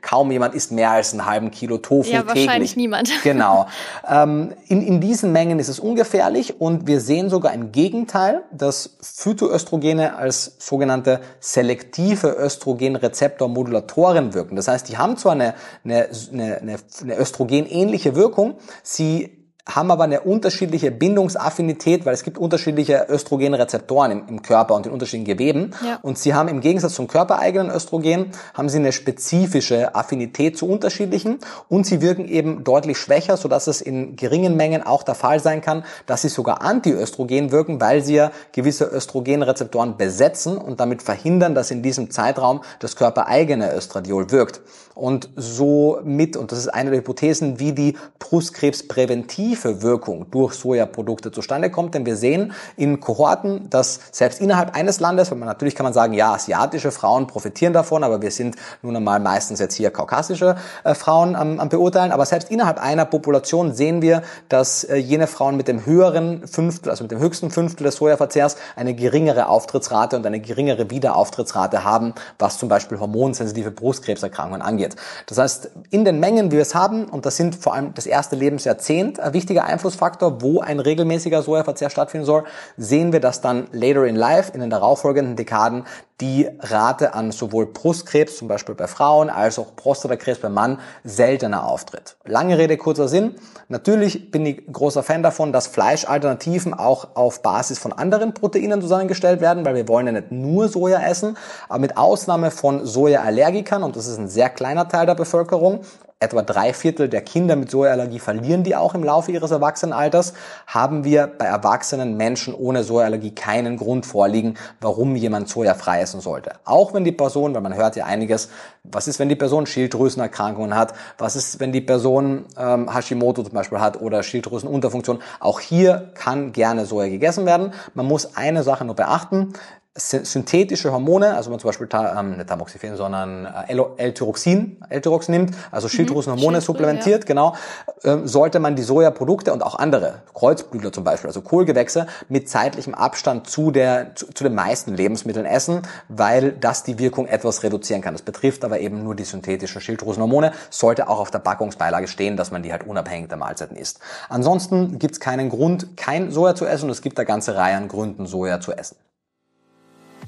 Kaum jemand isst mehr als einen halben Kilo Tofu ja, täglich. wahrscheinlich niemand. Genau. Ähm, in, in diesen Mengen ist es ungefährlich und wir sehen sogar im Gegenteil, dass Phytoöstrogene als sogenannte selektive Östrogenrezeptormodulatoren wirken. Das heißt, die haben zwar eine, eine, eine, eine östrogenähnliche Wirkung, sie haben aber eine unterschiedliche Bindungsaffinität, weil es gibt unterschiedliche Östrogenrezeptoren im, im Körper und in unterschiedlichen Geweben. Ja. Und sie haben im Gegensatz zum körpereigenen Östrogen, haben sie eine spezifische Affinität zu unterschiedlichen und sie wirken eben deutlich schwächer, sodass es in geringen Mengen auch der Fall sein kann, dass sie sogar antiöstrogen wirken, weil sie ja gewisse Östrogenrezeptoren besetzen und damit verhindern, dass in diesem Zeitraum das körpereigene Östradiol wirkt. Und so mit, und das ist eine der Hypothesen, wie die Brustkrebspräventive Wirkung durch Sojaprodukte zustande kommt. Denn wir sehen in Kohorten, dass selbst innerhalb eines Landes, weil man natürlich kann man sagen, ja, asiatische Frauen profitieren davon, aber wir sind nun einmal meistens jetzt hier kaukasische äh, Frauen am, am beurteilen. Aber selbst innerhalb einer Population sehen wir, dass äh, jene Frauen mit dem höheren Fünftel, also mit dem höchsten Fünftel des Sojaverzehrs eine geringere Auftrittsrate und eine geringere Wiederauftrittsrate haben, was zum Beispiel hormonsensitive Brustkrebserkrankungen angeht. Das heißt, in den Mengen, wie wir es haben, und das sind vor allem das erste Lebensjahrzehnt wichtiger Einflussfaktor, wo ein regelmäßiger Sojaverzehr stattfinden soll, sehen wir, dass dann later in life, in den darauffolgenden Dekaden, die Rate an sowohl Brustkrebs, zum Beispiel bei Frauen, als auch Prostatakrebs beim Mann seltener auftritt. Lange Rede, kurzer Sinn. Natürlich bin ich großer Fan davon, dass Fleischalternativen auch auf Basis von anderen Proteinen zusammengestellt werden, weil wir wollen ja nicht nur Soja essen, aber mit Ausnahme von Sojaallergikern, und das ist ein sehr kleiner Teil der Bevölkerung, etwa drei Viertel der Kinder mit Sojaallergie verlieren die auch im Laufe ihres Erwachsenenalters, haben wir bei erwachsenen Menschen ohne Sojaallergie keinen Grund vorliegen, warum jemand Soja frei essen sollte. Auch wenn die Person, weil man hört ja einiges, was ist, wenn die Person Schilddrüsenerkrankungen hat, was ist, wenn die Person ähm, Hashimoto zum Beispiel hat oder Schilddrüsenunterfunktion, auch hier kann gerne Soja gegessen werden. Man muss eine Sache nur beachten, synthetische Hormone, also wenn man zum Beispiel ähm, nicht Tamoxifen, sondern äh, L-Tyroxin, L-Tyrox nimmt, also mhm. Schilddrüsenhormone mhm, supplementiert, ja. genau, ähm, sollte man die Sojaprodukte und auch andere, Kreuzblütler zum Beispiel, also Kohlgewächse, mit zeitlichem Abstand zu, der, zu, zu den meisten Lebensmitteln essen, weil das die Wirkung etwas reduzieren kann. Das betrifft aber eben nur die synthetischen Schilddrüsenhormone, sollte auch auf der Packungsbeilage stehen, dass man die halt unabhängig der Mahlzeiten isst. Ansonsten gibt es keinen Grund, kein Soja zu essen und es gibt eine ganze Reihe an Gründen, Soja zu essen.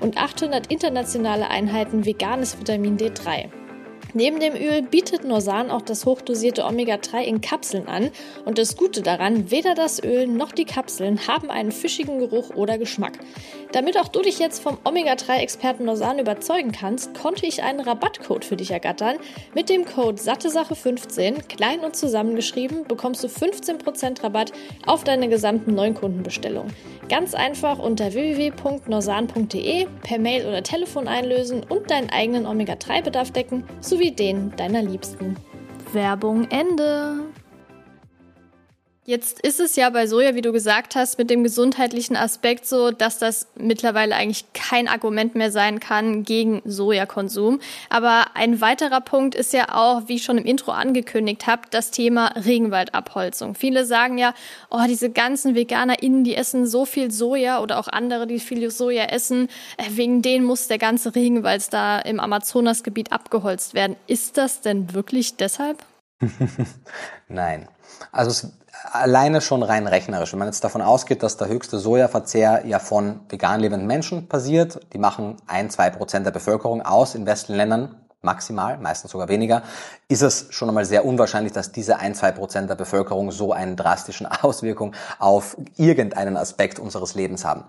und 800 internationale Einheiten veganes Vitamin D3. Neben dem Öl bietet Norsan auch das hochdosierte Omega-3 in Kapseln an und das Gute daran, weder das Öl noch die Kapseln haben einen fischigen Geruch oder Geschmack. Damit auch du dich jetzt vom Omega-3-Experten Norsan überzeugen kannst, konnte ich einen Rabattcode für dich ergattern. Mit dem Code SatteSache15, klein und zusammengeschrieben, bekommst du 15% Rabatt auf deine gesamten Neukundenbestellungen. Ganz einfach unter www.norsan.de per Mail oder Telefon einlösen und deinen eigenen Omega-3-Bedarf decken, sowie den deiner Liebsten. Werbung Ende. Jetzt ist es ja bei Soja, wie du gesagt hast, mit dem gesundheitlichen Aspekt so, dass das mittlerweile eigentlich kein Argument mehr sein kann gegen Sojakonsum. Aber ein weiterer Punkt ist ja auch, wie ich schon im Intro angekündigt habe, das Thema Regenwaldabholzung. Viele sagen ja, oh, diese ganzen VeganerInnen, die essen so viel Soja oder auch andere, die viel Soja essen, äh, wegen denen muss der ganze Regenwald da im Amazonasgebiet abgeholzt werden. Ist das denn wirklich deshalb? Nein. Also es alleine schon rein rechnerisch. Wenn man jetzt davon ausgeht, dass der höchste Sojaverzehr ja von vegan lebenden Menschen passiert, die machen ein, zwei Prozent der Bevölkerung aus in westlichen Ländern, maximal, meistens sogar weniger, ist es schon einmal sehr unwahrscheinlich, dass diese ein, zwei Prozent der Bevölkerung so eine drastischen Auswirkung auf irgendeinen Aspekt unseres Lebens haben.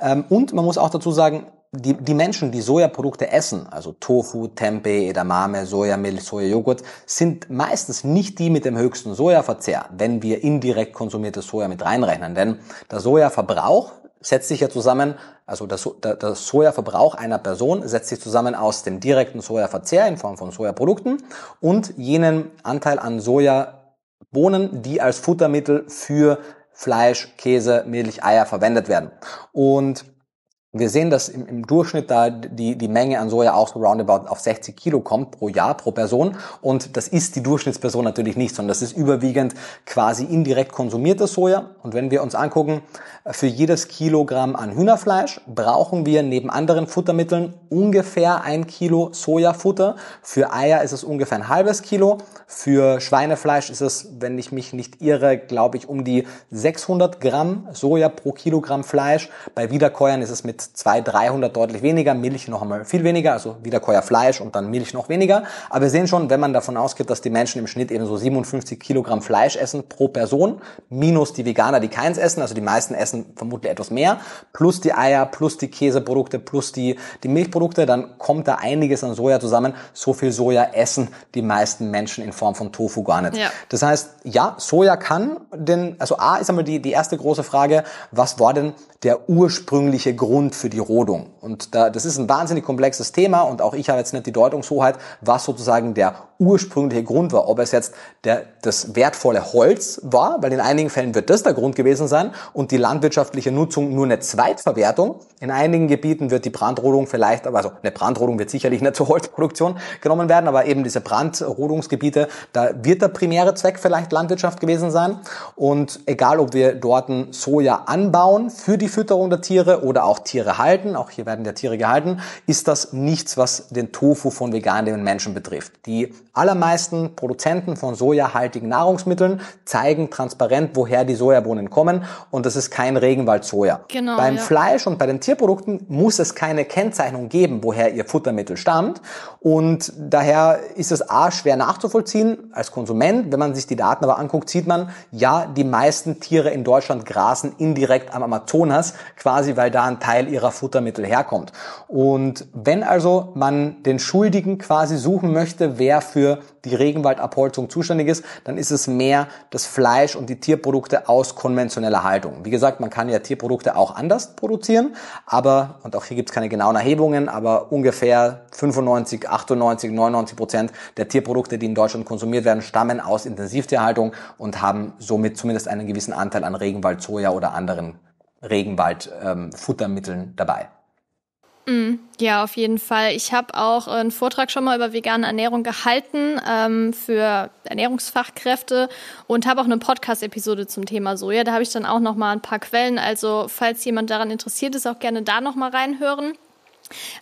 Ähm, und man muss auch dazu sagen, die, die Menschen, die Sojaprodukte essen, also Tofu, Tempeh, Edamame, Sojamilch, Sojajoghurt, sind meistens nicht die mit dem höchsten Sojaverzehr, wenn wir indirekt konsumiertes Soja mit reinrechnen. Denn der Sojaverbrauch setzt sich ja zusammen, also der, der, der Sojaverbrauch einer Person setzt sich zusammen aus dem direkten Sojaverzehr in Form von Sojaprodukten und jenen Anteil an Sojabohnen, die als Futtermittel für Fleisch, Käse, Milch, Eier verwendet werden. Und wir sehen, dass im, im, Durchschnitt da die, die Menge an Soja auch so roundabout auf 60 Kilo kommt pro Jahr, pro Person. Und das ist die Durchschnittsperson natürlich nicht, sondern das ist überwiegend quasi indirekt konsumiertes Soja. Und wenn wir uns angucken, für jedes Kilogramm an Hühnerfleisch brauchen wir neben anderen Futtermitteln ungefähr ein Kilo Sojafutter. Für Eier ist es ungefähr ein halbes Kilo. Für Schweinefleisch ist es, wenn ich mich nicht irre, glaube ich, um die 600 Gramm Soja pro Kilogramm Fleisch. Bei Wiederkäuern ist es mit 200, 300 deutlich weniger, Milch noch einmal viel weniger, also Wiederkäuer Fleisch und dann Milch noch weniger. Aber wir sehen schon, wenn man davon ausgeht, dass die Menschen im Schnitt eben so 57 Kilogramm Fleisch essen pro Person, minus die Veganer, die keins essen, also die meisten essen vermutlich etwas mehr, plus die Eier, plus die Käseprodukte, plus die, die Milchprodukte, dann kommt da einiges an Soja zusammen. So viel Soja essen die meisten Menschen in Form von Tofu gar nicht. Ja. Das heißt, ja, Soja kann den, also A ist einmal die, die erste große Frage, was war denn der ursprüngliche Grund für die Rodung? Und da, das ist ein wahnsinnig komplexes Thema und auch ich habe jetzt nicht die Deutungshoheit, was sozusagen der ursprüngliche Grund war. Ob es jetzt der, das wertvolle Holz war, weil in einigen Fällen wird das der Grund gewesen sein und die landwirtschaftliche Nutzung nur eine Zweitverwertung. In einigen Gebieten wird die Brandrodung vielleicht, also eine Brandrodung wird sicherlich nicht zur Holzproduktion genommen werden, aber eben diese Brandrodungsgebiete, da wird der primäre Zweck vielleicht Landwirtschaft gewesen sein. Und egal, ob wir dort Soja anbauen für die Fütterung der Tiere oder auch Tiere halten, auch hier werden ja Tiere gehalten, ist das nichts, was den Tofu von veganen Menschen betrifft. Die allermeisten Produzenten von sojahaltigen Nahrungsmitteln zeigen transparent, woher die Sojabohnen kommen und das ist kein Regenwald-Soja. Genau, Beim ja. Fleisch und bei den Tierprodukten muss es keine Kennzeichnung geben, woher ihr Futtermittel stammt und daher ist es A schwer nachzuvollziehen als Konsument. Wenn man sich die Daten aber anguckt, sieht man, ja, die meisten Tiere in Deutschland grasen indirekt am Amazonas, quasi weil da ein Teil ihrer Futtermittel herkommt. Und wenn also man den Schuldigen quasi suchen möchte, wer für die Regenwaldabholzung zuständig ist, dann ist es mehr das Fleisch und die Tierprodukte aus konventioneller Haltung. Wie gesagt, man kann ja Tierprodukte auch anders produzieren, aber, und auch hier gibt es keine genauen Erhebungen, aber ungefähr 95, 98, 99 Prozent der Tierprodukte, die in Deutschland konsumiert werden, stammen aus Intensivtierhaltung und haben somit zumindest einen gewissen Anteil an Regenwald, Soja oder anderen Regenwald-Futtermitteln ähm, dabei. Mm, ja, auf jeden Fall. Ich habe auch einen Vortrag schon mal über vegane Ernährung gehalten ähm, für Ernährungsfachkräfte und habe auch eine Podcast-Episode zum Thema Soja. Da habe ich dann auch noch mal ein paar Quellen. Also falls jemand daran interessiert ist, auch gerne da noch mal reinhören.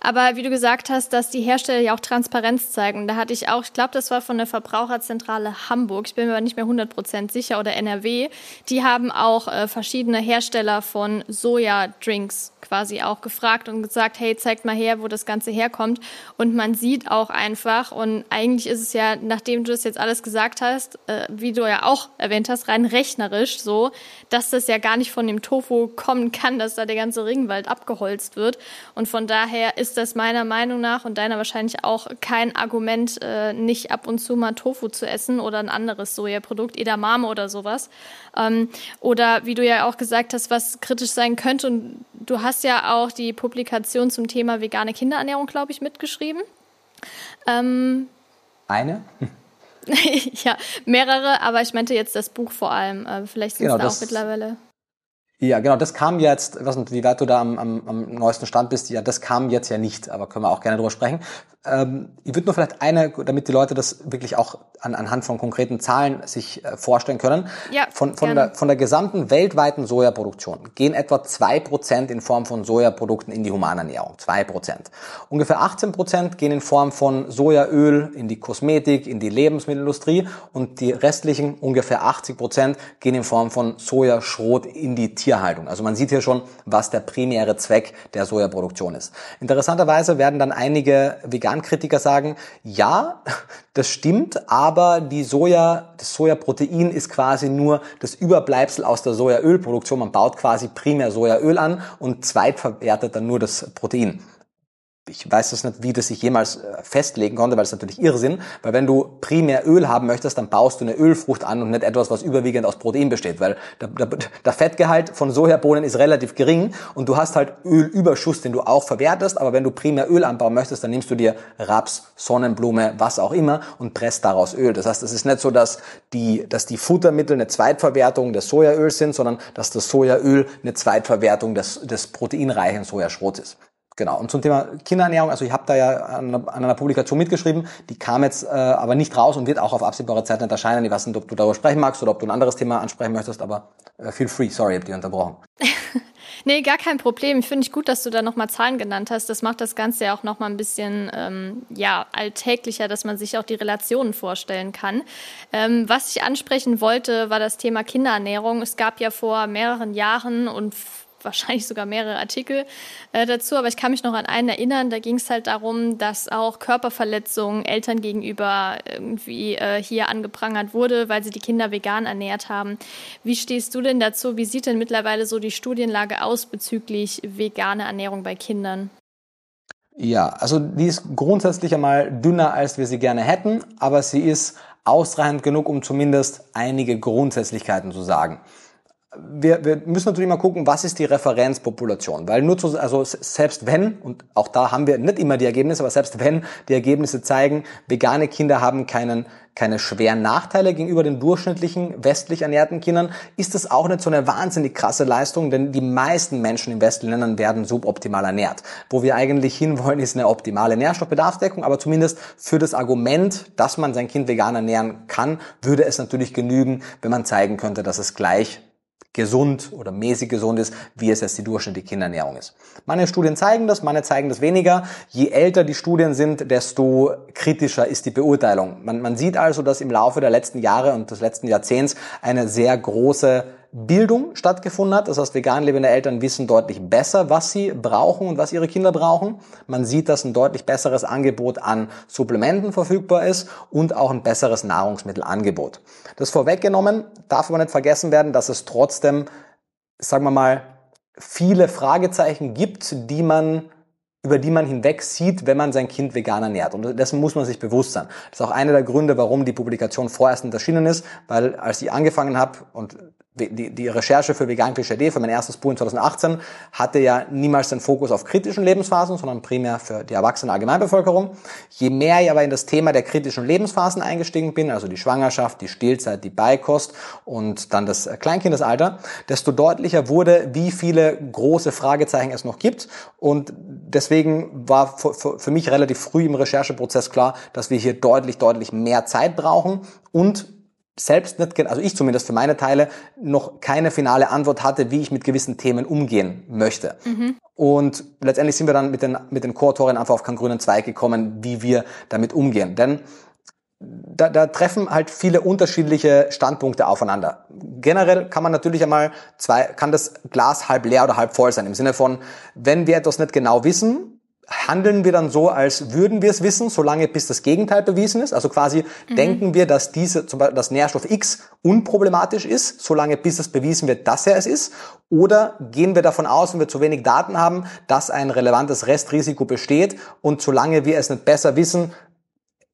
Aber wie du gesagt hast, dass die Hersteller ja auch Transparenz zeigen. Da hatte ich auch, ich glaube, das war von der Verbraucherzentrale Hamburg, ich bin mir aber nicht mehr 100% sicher, oder NRW, die haben auch äh, verschiedene Hersteller von Soja-Drinks quasi auch gefragt und gesagt, hey, zeigt mal her, wo das Ganze herkommt. Und man sieht auch einfach, und eigentlich ist es ja, nachdem du das jetzt alles gesagt hast, äh, wie du ja auch erwähnt hast, rein rechnerisch so, dass das ja gar nicht von dem Tofu kommen kann, dass da der ganze Regenwald abgeholzt wird. Und von daher daher ist das meiner Meinung nach und deiner wahrscheinlich auch kein Argument, äh, nicht ab und zu mal Tofu zu essen oder ein anderes Sojaprodukt, Edamame oder sowas. Ähm, oder wie du ja auch gesagt hast, was kritisch sein könnte. Und du hast ja auch die Publikation zum Thema vegane Kinderernährung, glaube ich, mitgeschrieben. Ähm, Eine? ja, mehrere, aber ich meinte jetzt das Buch vor allem. Äh, vielleicht sind genau, es da auch mittlerweile. Ja, genau, das kam jetzt, was, wie weit du da am, am, am neuesten Stand bist, ja, das kam jetzt ja nicht, aber können wir auch gerne drüber sprechen. Ähm, ich würde nur vielleicht eine, damit die Leute das wirklich auch an, anhand von konkreten Zahlen sich äh, vorstellen können. Ja, von, von, der, von der gesamten weltweiten Sojaproduktion gehen etwa zwei Prozent in Form von Sojaprodukten in die Humanernährung. Zwei Prozent. Ungefähr 18 Prozent gehen in Form von Sojaöl in die Kosmetik, in die Lebensmittelindustrie und die restlichen ungefähr 80 Prozent gehen in Form von Sojaschrot in die Tierhaltung. Also man sieht hier schon, was der primäre Zweck der Sojaproduktion ist. Interessanterweise werden dann einige vegan Vegan-Kritiker sagen, ja, das stimmt, aber die Soja, das Sojaprotein ist quasi nur das Überbleibsel aus der Sojaölproduktion. Man baut quasi primär Sojaöl an und zweitverwertet dann nur das Protein ich weiß das nicht, wie das sich jemals äh, festlegen konnte, weil es natürlich Irrsinn, weil wenn du primär Öl haben möchtest, dann baust du eine Ölfrucht an und nicht etwas, was überwiegend aus Protein besteht, weil der, der, der Fettgehalt von Sojabohnen ist relativ gering und du hast halt Ölüberschuss, den du auch verwertest, aber wenn du primär Öl anbauen möchtest, dann nimmst du dir Raps, Sonnenblume, was auch immer und presst daraus Öl. Das heißt, es ist nicht so, dass die, dass die Futtermittel eine Zweitverwertung des Sojaöls sind, sondern dass das Sojaöl eine Zweitverwertung des, des proteinreichen Sojaschrots ist. Genau, und zum Thema Kinderernährung, also ich habe da ja an, an, einer Publikation mitgeschrieben, die kam jetzt äh, aber nicht raus und wird auch auf absehbare Zeit nicht erscheinen. Ich weiß nicht, ob du darüber sprechen magst oder ob du ein anderes Thema ansprechen möchtest, aber äh, feel free, sorry, ich habe dich unterbrochen. nee, gar kein Problem. Ich finde ich gut, dass du da nochmal Zahlen genannt hast. Das macht das Ganze ja auch nochmal ein bisschen ähm, ja, alltäglicher, dass man sich auch die Relationen vorstellen kann. Ähm, was ich ansprechen wollte, war das Thema Kinderernährung. Es gab ja vor mehreren Jahren und wahrscheinlich sogar mehrere Artikel äh, dazu, aber ich kann mich noch an einen erinnern, da ging es halt darum, dass auch Körperverletzungen Eltern gegenüber irgendwie äh, hier angeprangert wurde, weil sie die Kinder vegan ernährt haben. Wie stehst du denn dazu? Wie sieht denn mittlerweile so die Studienlage aus bezüglich vegane Ernährung bei Kindern? Ja, also die ist grundsätzlich einmal dünner, als wir sie gerne hätten, aber sie ist ausreichend genug, um zumindest einige Grundsätzlichkeiten zu sagen wir, wir müssen natürlich mal gucken, was ist die Referenzpopulation, weil nur zu, also selbst wenn, und auch da haben wir nicht immer die Ergebnisse, aber selbst wenn die Ergebnisse zeigen, vegane Kinder haben keinen, keine schweren Nachteile gegenüber den durchschnittlichen westlich ernährten Kindern, ist das auch nicht so eine wahnsinnig krasse Leistung, denn die meisten Menschen in westlichen Ländern werden suboptimal ernährt. Wo wir eigentlich hinwollen, ist eine optimale Nährstoffbedarfsdeckung, aber zumindest für das Argument, dass man sein Kind vegan ernähren kann, würde es natürlich genügen, wenn man zeigen könnte, dass es gleich gesund oder mäßig gesund ist, wie es jetzt die durchschnittliche Kinderernährung ist. Meine Studien zeigen das, meine zeigen das weniger. Je älter die Studien sind, desto kritischer ist die Beurteilung. Man, man sieht also, dass im Laufe der letzten Jahre und des letzten Jahrzehnts eine sehr große Bildung stattgefunden hat. Das heißt, vegan lebende Eltern wissen deutlich besser, was sie brauchen und was ihre Kinder brauchen. Man sieht, dass ein deutlich besseres Angebot an Supplementen verfügbar ist und auch ein besseres Nahrungsmittelangebot. Das vorweggenommen darf aber nicht vergessen werden, dass es trotzdem, sagen wir mal, viele Fragezeichen gibt, die man über die man hinweg sieht, wenn man sein Kind vegan ernährt. Und dessen muss man sich bewusst sein. Das ist auch einer der Gründe, warum die Publikation vorerst erschienen ist, weil als ich angefangen habe und die, die Recherche für Vegan Klischee für mein erstes Buch in 2018 hatte ja niemals den Fokus auf kritischen Lebensphasen, sondern primär für die erwachsene Allgemeinbevölkerung. Je mehr ich aber in das Thema der kritischen Lebensphasen eingestiegen bin, also die Schwangerschaft, die Stillzeit, die Beikost und dann das Kleinkindesalter, desto deutlicher wurde, wie viele große Fragezeichen es noch gibt. Und deswegen war für mich relativ früh im Rechercheprozess klar, dass wir hier deutlich, deutlich mehr Zeit brauchen und selbst nicht, also ich zumindest für meine Teile, noch keine finale Antwort hatte, wie ich mit gewissen Themen umgehen möchte. Mhm. Und letztendlich sind wir dann mit den, mit den Co-Autoren einfach auf keinen grünen Zweig gekommen, wie wir damit umgehen. Denn da, da treffen halt viele unterschiedliche Standpunkte aufeinander. Generell kann man natürlich einmal zwei, kann das Glas halb leer oder halb voll sein. Im Sinne von, wenn wir etwas nicht genau wissen, handeln wir dann so, als würden wir es wissen, solange bis das Gegenteil bewiesen ist. Also quasi mhm. denken wir, dass diese, zum Beispiel das Nährstoff X unproblematisch ist, solange bis es bewiesen wird, dass er es ist. Oder gehen wir davon aus, wenn wir zu wenig Daten haben, dass ein relevantes Restrisiko besteht und solange wir es nicht besser wissen,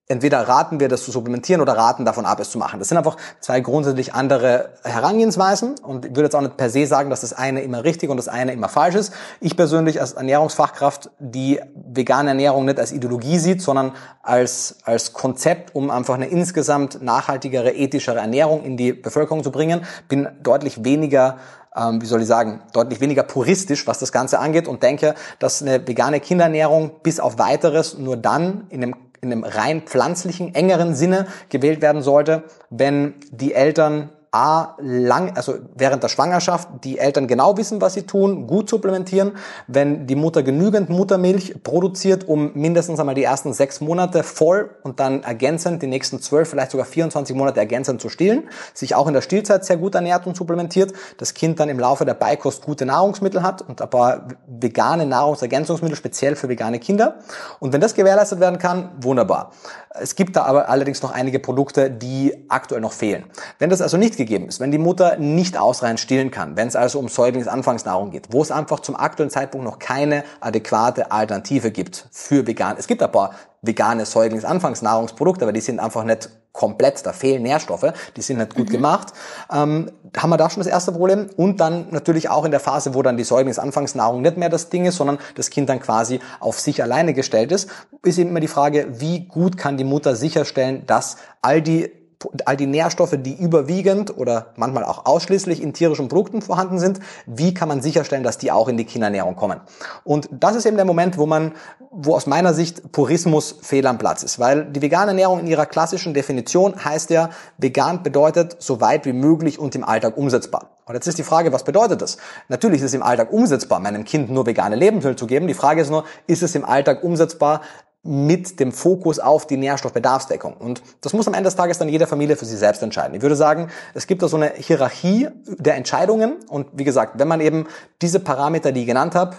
entweder raten wir das zu supplementieren oder raten davon ab, es zu machen. Das sind einfach zwei grundsätzlich andere Herangehensweisen und ich würde jetzt auch nicht per se sagen, dass das eine immer richtig und das eine immer falsch ist. Ich persönlich als Ernährungsfachkraft, die vegane Ernährung nicht als Ideologie sieht, sondern als, als Konzept, um einfach eine insgesamt nachhaltigere, ethischere Ernährung in die Bevölkerung zu bringen, bin deutlich weniger ähm, wie soll ich sagen, deutlich weniger puristisch, was das Ganze angeht und denke, dass eine vegane Kinderernährung bis auf weiteres nur dann in einem in einem rein pflanzlichen, engeren Sinne gewählt werden sollte, wenn die Eltern A, lang, also während der Schwangerschaft die Eltern genau wissen, was sie tun, gut supplementieren, wenn die Mutter genügend Muttermilch produziert, um mindestens einmal die ersten sechs Monate voll und dann ergänzend die nächsten zwölf, vielleicht sogar 24 Monate ergänzend zu stillen, sich auch in der Stillzeit sehr gut ernährt und supplementiert, das Kind dann im Laufe der Beikost gute Nahrungsmittel hat und ein paar vegane Nahrungsergänzungsmittel speziell für vegane Kinder. Und wenn das gewährleistet werden kann, wunderbar. Es gibt da aber allerdings noch einige Produkte, die aktuell noch fehlen. Wenn das also nicht gegeben ist, wenn die Mutter nicht ausreichend stillen kann, wenn es also um Säuglingsanfangsnahrung geht, wo es einfach zum aktuellen Zeitpunkt noch keine adäquate Alternative gibt für vegan. Es gibt ein paar vegane Säuglingsanfangsnahrungsprodukte, aber die sind einfach nicht komplett, da fehlen Nährstoffe, die sind nicht gut mhm. gemacht. Ähm, haben wir da schon das erste Problem und dann natürlich auch in der Phase, wo dann die Säuglingsanfangsnahrung nicht mehr das Ding ist, sondern das Kind dann quasi auf sich alleine gestellt ist, ist eben immer die Frage, wie gut kann die Mutter sicherstellen, dass all die all die Nährstoffe, die überwiegend oder manchmal auch ausschließlich in tierischen Produkten vorhanden sind, wie kann man sicherstellen, dass die auch in die Kinderernährung kommen? Und das ist eben der Moment, wo man, wo aus meiner Sicht Purismus fehl am Platz ist, weil die vegane Ernährung in ihrer klassischen Definition heißt ja, vegan bedeutet so weit wie möglich und im Alltag umsetzbar. Und jetzt ist die Frage, was bedeutet das? Natürlich ist es im Alltag umsetzbar, meinem Kind nur vegane Lebensmittel zu geben. Die Frage ist nur, ist es im Alltag umsetzbar, mit dem Fokus auf die Nährstoffbedarfsdeckung. Und das muss am Ende des Tages dann jede Familie für sich selbst entscheiden. Ich würde sagen, es gibt da so eine Hierarchie der Entscheidungen. Und wie gesagt, wenn man eben diese Parameter, die ich genannt habe,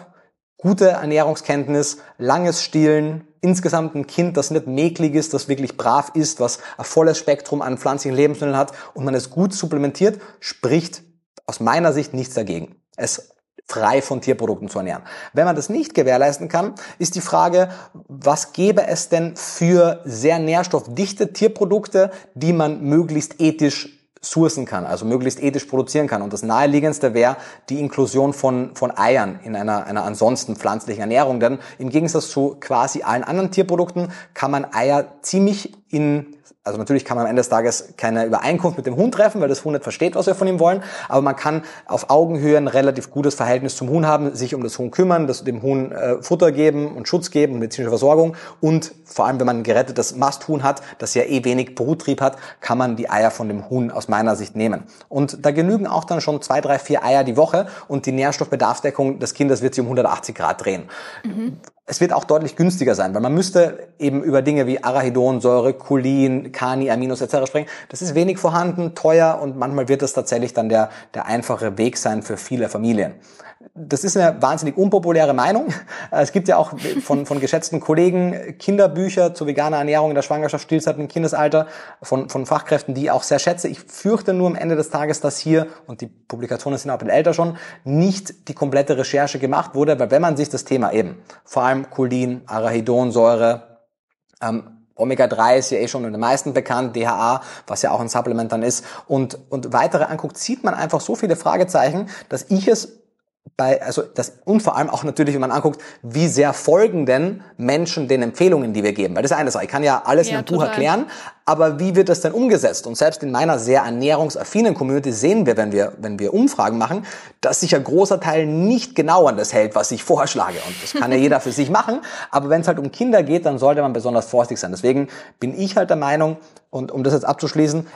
gute Ernährungskenntnis, langes Stillen, insgesamt ein Kind, das nicht mäklig ist, das wirklich brav ist, was ein volles Spektrum an pflanzlichen Lebensmitteln hat und man es gut supplementiert, spricht aus meiner Sicht nichts dagegen. Es frei von Tierprodukten zu ernähren. Wenn man das nicht gewährleisten kann, ist die Frage, was gäbe es denn für sehr nährstoffdichte Tierprodukte, die man möglichst ethisch sourcen kann, also möglichst ethisch produzieren kann. Und das naheliegendste wäre die Inklusion von, von Eiern in einer, einer ansonsten pflanzlichen Ernährung. Denn im Gegensatz zu quasi allen anderen Tierprodukten kann man Eier ziemlich in also natürlich kann man am Ende des Tages keine Übereinkunft mit dem Huhn treffen, weil das Huhn nicht versteht, was wir von ihm wollen. Aber man kann auf Augenhöhe ein relativ gutes Verhältnis zum Huhn haben, sich um das Huhn kümmern, das, dem Huhn äh, Futter geben und Schutz geben und medizinische Versorgung. Und vor allem, wenn man ein gerettetes Masthuhn hat, das ja eh wenig Bruttrieb hat, kann man die Eier von dem Huhn aus meiner Sicht nehmen. Und da genügen auch dann schon zwei, drei, vier Eier die Woche und die Nährstoffbedarfsdeckung des Kindes wird sich um 180 Grad drehen. Mhm. Es wird auch deutlich günstiger sein, weil man müsste eben über Dinge wie Arachidonsäure, Cholin, Kani, Aminos etc. sprechen. Das ist wenig vorhanden, teuer und manchmal wird das tatsächlich dann der, der einfache Weg sein für viele Familien das ist eine wahnsinnig unpopuläre Meinung. Es gibt ja auch von, von geschätzten Kollegen Kinderbücher zur veganer Ernährung in der Schwangerschaft, Stillzeit und Kindesalter von, von Fachkräften, die ich auch sehr schätze. Ich fürchte nur am Ende des Tages, dass hier, und die Publikationen sind auch ein bisschen älter schon, nicht die komplette Recherche gemacht wurde, weil wenn man sich das Thema eben, vor allem Cholin, Arachidonsäure, ähm, Omega-3 ist ja eh schon in den meisten bekannt, DHA, was ja auch ein Supplement dann ist, und, und weitere anguckt, sieht man einfach so viele Fragezeichen, dass ich es bei, also das, und vor allem auch natürlich, wenn man anguckt, wie sehr folgen denn Menschen den Empfehlungen, die wir geben. Weil das ist eine Sache. Ich kann ja alles ja, in einem Buch erklären, aber wie wird das denn umgesetzt? Und selbst in meiner sehr ernährungsaffinen Community sehen wir, wenn wir, wenn wir Umfragen machen, dass sich ein großer Teil nicht genau an das hält, was ich vorschlage. Und das kann ja jeder für sich machen. Aber wenn es halt um Kinder geht, dann sollte man besonders vorsichtig sein. Deswegen bin ich halt der Meinung, und um das jetzt abzuschließen,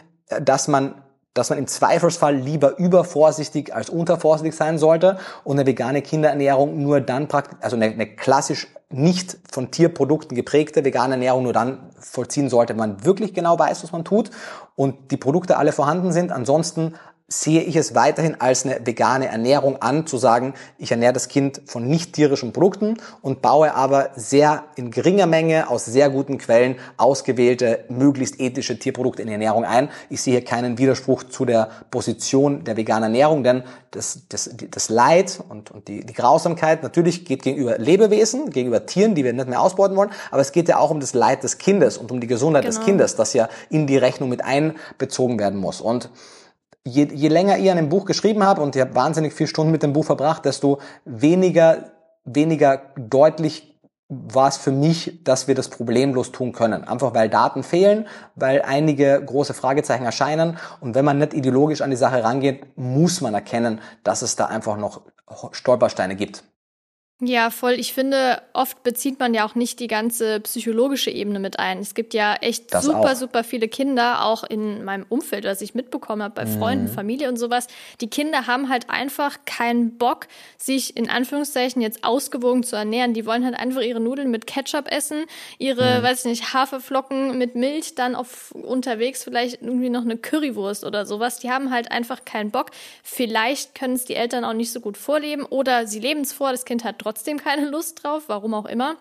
dass man dass man im Zweifelsfall lieber übervorsichtig als untervorsichtig sein sollte und eine vegane Kinderernährung nur dann praktisch, also eine, eine klassisch nicht von Tierprodukten geprägte vegane Ernährung nur dann vollziehen sollte, wenn man wirklich genau weiß, was man tut und die Produkte alle vorhanden sind. Ansonsten sehe ich es weiterhin als eine vegane Ernährung an, zu sagen, ich ernähre das Kind von nicht tierischen Produkten und baue aber sehr in geringer Menge aus sehr guten Quellen ausgewählte, möglichst ethische Tierprodukte in die Ernährung ein. Ich sehe keinen Widerspruch zu der Position der veganen Ernährung, denn das, das, das Leid und, und die, die Grausamkeit natürlich geht gegenüber Lebewesen, gegenüber Tieren, die wir nicht mehr ausbeuten wollen, aber es geht ja auch um das Leid des Kindes und um die Gesundheit genau. des Kindes, das ja in die Rechnung mit einbezogen werden muss. Und je, je länger ihr an dem Buch geschrieben habt und ihr habt wahnsinnig viele Stunden mit dem Buch verbracht, desto weniger, weniger deutlich war es für mich, dass wir das problemlos tun können. Einfach weil Daten fehlen, weil einige große Fragezeichen erscheinen. Und wenn man nicht ideologisch an die Sache rangeht, muss man erkennen, dass es da einfach noch Stolpersteine gibt. Ja, voll. Ich finde, oft bezieht man ja auch nicht die ganze psychologische Ebene mit ein. Es gibt ja echt das super, auch. super viele Kinder, auch in meinem Umfeld, was ich mitbekommen habe, bei mhm. Freunden, Familie und sowas. Die Kinder haben halt einfach keinen Bock, sich in Anführungszeichen jetzt ausgewogen zu ernähren. Die wollen halt einfach ihre Nudeln mit Ketchup essen, ihre, mhm. weiß ich nicht, Haferflocken mit Milch, dann auf unterwegs vielleicht irgendwie noch eine Currywurst oder sowas. Die haben halt einfach keinen Bock. Vielleicht können es die Eltern auch nicht so gut vorleben oder sie leben es vor, das Kind hat trotzdem trotzdem keine Lust drauf, warum auch immer.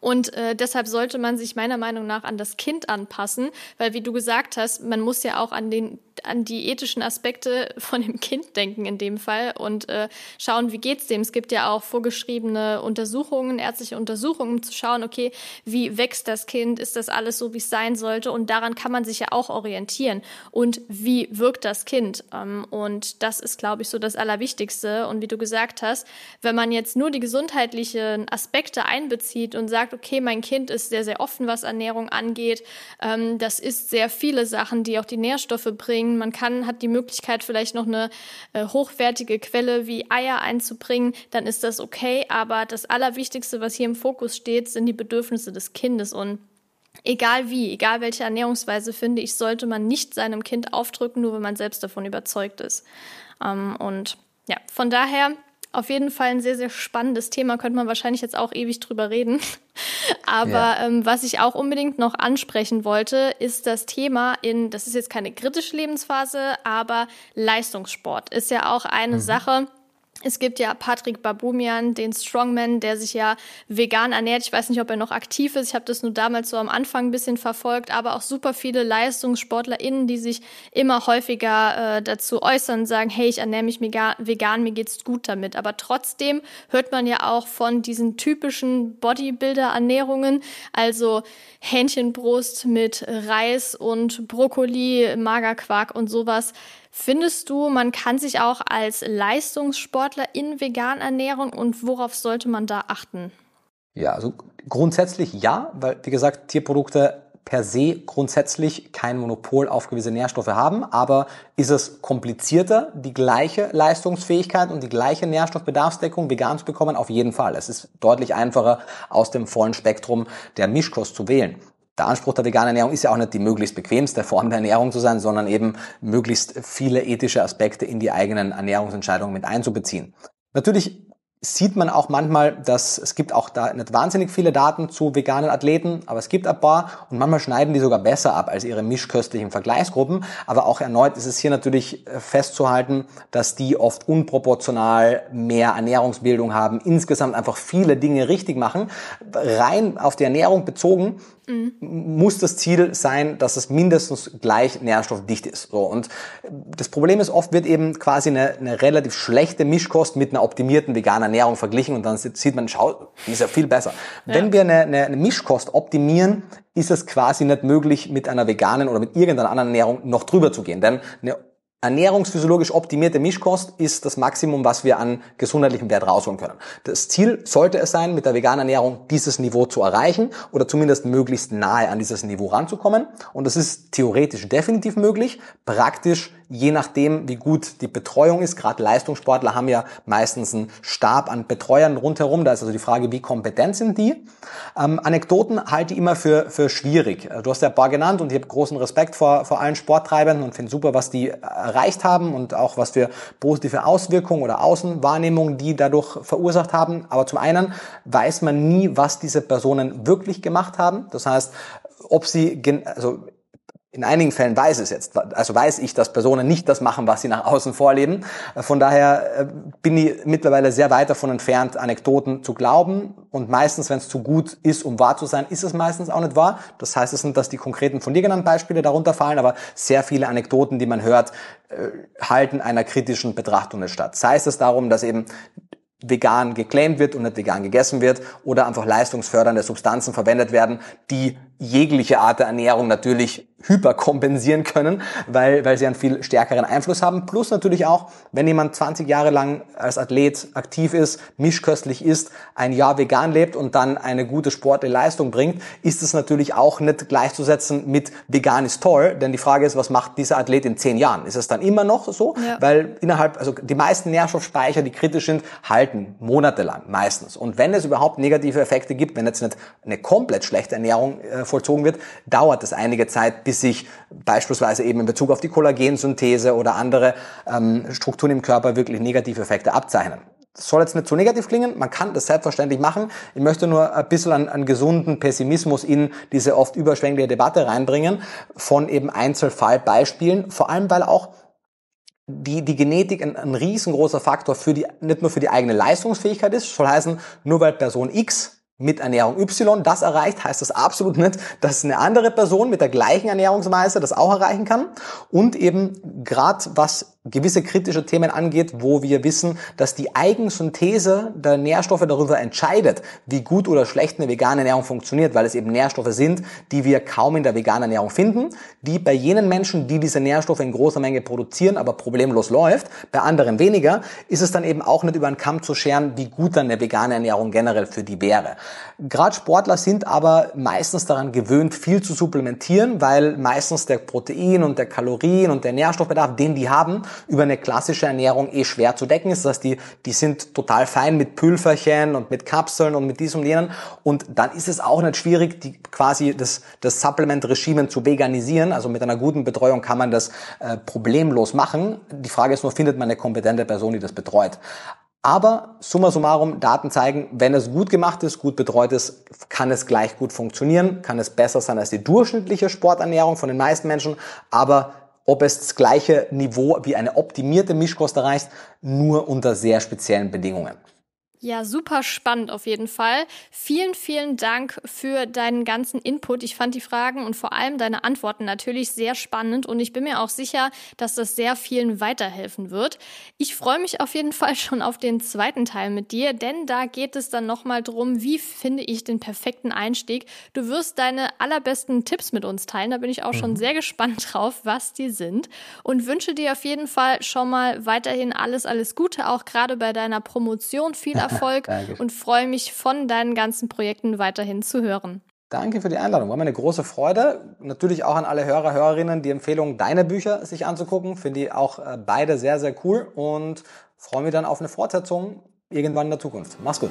Und äh, deshalb sollte man sich meiner Meinung nach an das Kind anpassen, weil wie du gesagt hast, man muss ja auch an den an die ethischen Aspekte von dem Kind denken in dem Fall und äh, schauen, wie geht's dem. Es gibt ja auch vorgeschriebene Untersuchungen, ärztliche Untersuchungen, um zu schauen, okay, wie wächst das Kind, ist das alles so, wie es sein sollte und daran kann man sich ja auch orientieren und wie wirkt das Kind. Ähm, und das ist, glaube ich, so das Allerwichtigste. Und wie du gesagt hast, wenn man jetzt nur die gesundheitlichen Aspekte einbezieht und sagt, okay, mein Kind ist sehr, sehr offen, was Ernährung angeht, ähm, das ist sehr viele Sachen, die auch die Nährstoffe bringen. Man kann, hat die Möglichkeit, vielleicht noch eine äh, hochwertige Quelle wie Eier einzubringen, dann ist das okay. Aber das Allerwichtigste, was hier im Fokus steht, sind die Bedürfnisse des Kindes. Und egal wie, egal welche Ernährungsweise, finde ich, sollte man nicht seinem Kind aufdrücken, nur wenn man selbst davon überzeugt ist. Ähm, und ja, von daher auf jeden Fall ein sehr, sehr spannendes Thema. Könnte man wahrscheinlich jetzt auch ewig drüber reden. Aber ja. ähm, was ich auch unbedingt noch ansprechen wollte, ist das Thema in, das ist jetzt keine kritische Lebensphase, aber Leistungssport ist ja auch eine mhm. Sache, es gibt ja Patrick Babumian, den Strongman, der sich ja vegan ernährt. Ich weiß nicht, ob er noch aktiv ist. Ich habe das nur damals so am Anfang ein bisschen verfolgt, aber auch super viele LeistungssportlerInnen, die sich immer häufiger äh, dazu äußern, sagen, hey, ich ernähre mich vegan, mir geht's gut damit. Aber trotzdem hört man ja auch von diesen typischen Bodybuilder-Ernährungen, also Hähnchenbrust mit Reis und Brokkoli, Magerquark und sowas. Findest du, man kann sich auch als Leistungssportler in vegan ernähren und worauf sollte man da achten? Ja, also grundsätzlich ja, weil wie gesagt, Tierprodukte per se grundsätzlich kein Monopol auf gewisse Nährstoffe haben, aber ist es komplizierter, die gleiche Leistungsfähigkeit und die gleiche Nährstoffbedarfsdeckung vegan zu bekommen? Auf jeden Fall. Es ist deutlich einfacher, aus dem vollen Spektrum der Mischkost zu wählen der Anspruch der veganen Ernährung ist ja auch nicht die möglichst bequemste Form der Ernährung zu sein, sondern eben möglichst viele ethische Aspekte in die eigenen Ernährungsentscheidungen mit einzubeziehen. Natürlich sieht man auch manchmal, dass es gibt auch da nicht wahnsinnig viele Daten zu veganen Athleten, aber es gibt ein paar und manchmal schneiden die sogar besser ab als ihre mischköstlichen Vergleichsgruppen. Aber auch erneut ist es hier natürlich äh, festzuhalten, dass die oft unproportional mehr Ernährungsbildung haben, insgesamt einfach viele Dinge richtig machen. Rein auf die Ernährung bezogen mhm. muss das Ziel sein, dass es mindestens gleich nährstoffdicht ist. So, und das Problem ist, oft wird eben quasi eine, eine relativ schlechte Mischkost mit einer optimierten veganen Ernährung verglichen und dann sieht man, schau, die ist ja viel besser. Ja. Wenn wir eine, eine, eine Mischkost optimieren, ist es quasi nicht möglich, mit einer veganen oder mit irgendeiner anderen Ernährung noch drüber zu gehen. Denn eine ernährungsphysiologisch optimierte Mischkost ist das Maximum, was wir an gesundheitlichem Wert rausholen können. Das Ziel sollte es sein, mit der veganen Ernährung dieses Niveau zu erreichen oder zumindest möglichst nahe an dieses Niveau ranzukommen. Und das ist theoretisch definitiv möglich. Praktisch je nachdem, wie gut die Betreuung ist. Gerade Leistungssportler haben ja meistens einen Stab an Betreuern rundherum. Da ist also die Frage, wie kompetent sind die? Ähm, Anekdoten halte ich immer für, für schwierig. Du hast ja ein paar genannt und ich habe großen Respekt vor, vor allen Sporttreibenden und finde super, was die erreicht haben und auch was für positive Auswirkungen oder Außenwahrnehmungen die dadurch verursacht haben. Aber zum einen weiß man nie, was diese Personen wirklich gemacht haben. Das heißt, ob sie, also in einigen Fällen weiß es jetzt, also weiß ich, dass Personen nicht das machen, was sie nach außen vorleben. Von daher äh, bin ich mittlerweile sehr weit davon entfernt, Anekdoten zu glauben. Und meistens, wenn es zu gut ist, um wahr zu sein, ist es meistens auch nicht wahr. Das heißt es nicht, dass die konkreten von dir genannten Beispiele darunter fallen, aber sehr viele Anekdoten, die man hört, äh, halten einer kritischen Betrachtung nicht statt. Sei es darum, dass eben vegan geclaimed wird und nicht vegan gegessen wird oder einfach leistungsfördernde Substanzen verwendet werden, die jegliche Art der Ernährung natürlich hyperkompensieren können, weil, weil sie einen viel stärkeren Einfluss haben. Plus natürlich auch, wenn jemand 20 Jahre lang als Athlet aktiv ist, mischköstlich ist, ein Jahr vegan lebt und dann eine gute sportliche Leistung bringt, ist es natürlich auch nicht gleichzusetzen mit vegan ist toll, denn die Frage ist, was macht dieser Athlet in zehn Jahren? Ist es dann immer noch so? Ja. Weil innerhalb, also die meisten Nährstoffspeicher, die kritisch sind, halten monatelang meistens. Und wenn es überhaupt negative Effekte gibt, wenn jetzt nicht eine komplett schlechte Ernährung äh, vollzogen wird, dauert es einige Zeit, bis sich beispielsweise eben in Bezug auf die Kollagensynthese oder andere ähm, Strukturen im Körper wirklich negative Effekte abzeichnen. Das soll jetzt nicht zu negativ klingen, man kann das selbstverständlich machen. Ich möchte nur ein bisschen an, an gesunden Pessimismus in diese oft überschwängliche Debatte reinbringen von eben Einzelfallbeispielen, vor allem weil auch die, die Genetik ein, ein riesengroßer Faktor für die, nicht nur für die eigene Leistungsfähigkeit ist, soll heißen, nur weil Person X mit Ernährung Y das erreicht, heißt das absolut nicht, dass eine andere Person mit der gleichen Ernährungsweise das auch erreichen kann. Und eben gerade was gewisse kritische Themen angeht, wo wir wissen, dass die Eigensynthese der Nährstoffe darüber entscheidet, wie gut oder schlecht eine vegane Ernährung funktioniert, weil es eben Nährstoffe sind, die wir kaum in der veganen Ernährung finden, die bei jenen Menschen, die diese Nährstoffe in großer Menge produzieren, aber problemlos läuft, bei anderen weniger, ist es dann eben auch nicht über einen Kamm zu scheren, wie gut dann eine vegane Ernährung generell für die wäre. Gerade Sportler sind aber meistens daran gewöhnt, viel zu supplementieren, weil meistens der Protein und der Kalorien und der Nährstoffbedarf, den die haben, über eine klassische Ernährung eh schwer zu decken ist. Das heißt, die, die sind total fein mit Pülferchen und mit Kapseln und mit diesem und jenen. Und dann ist es auch nicht schwierig, die quasi das, das Supplement-Regime zu veganisieren. Also mit einer guten Betreuung kann man das äh, problemlos machen. Die Frage ist nur, findet man eine kompetente Person, die das betreut? Aber summa summarum, Daten zeigen, wenn es gut gemacht ist, gut betreut ist, kann es gleich gut funktionieren, kann es besser sein als die durchschnittliche Sporternährung von den meisten Menschen, aber ob es das gleiche Niveau wie eine optimierte Mischkost erreicht, nur unter sehr speziellen Bedingungen. Ja, super spannend auf jeden Fall. Vielen, vielen Dank für deinen ganzen Input. Ich fand die Fragen und vor allem deine Antworten natürlich sehr spannend und ich bin mir auch sicher, dass das sehr vielen weiterhelfen wird. Ich freue mich auf jeden Fall schon auf den zweiten Teil mit dir, denn da geht es dann nochmal drum, wie finde ich den perfekten Einstieg. Du wirst deine allerbesten Tipps mit uns teilen. Da bin ich auch mhm. schon sehr gespannt drauf, was die sind und wünsche dir auf jeden Fall schon mal weiterhin alles, alles Gute, auch gerade bei deiner Promotion. Viel Erfolg und freue mich von deinen ganzen Projekten weiterhin zu hören. Danke für die Einladung. War mir eine große Freude. Natürlich auch an alle Hörer, Hörerinnen die Empfehlung, deine Bücher sich anzugucken. Finde ich auch äh, beide sehr, sehr cool und freue mich dann auf eine Fortsetzung irgendwann in der Zukunft. Mach's gut.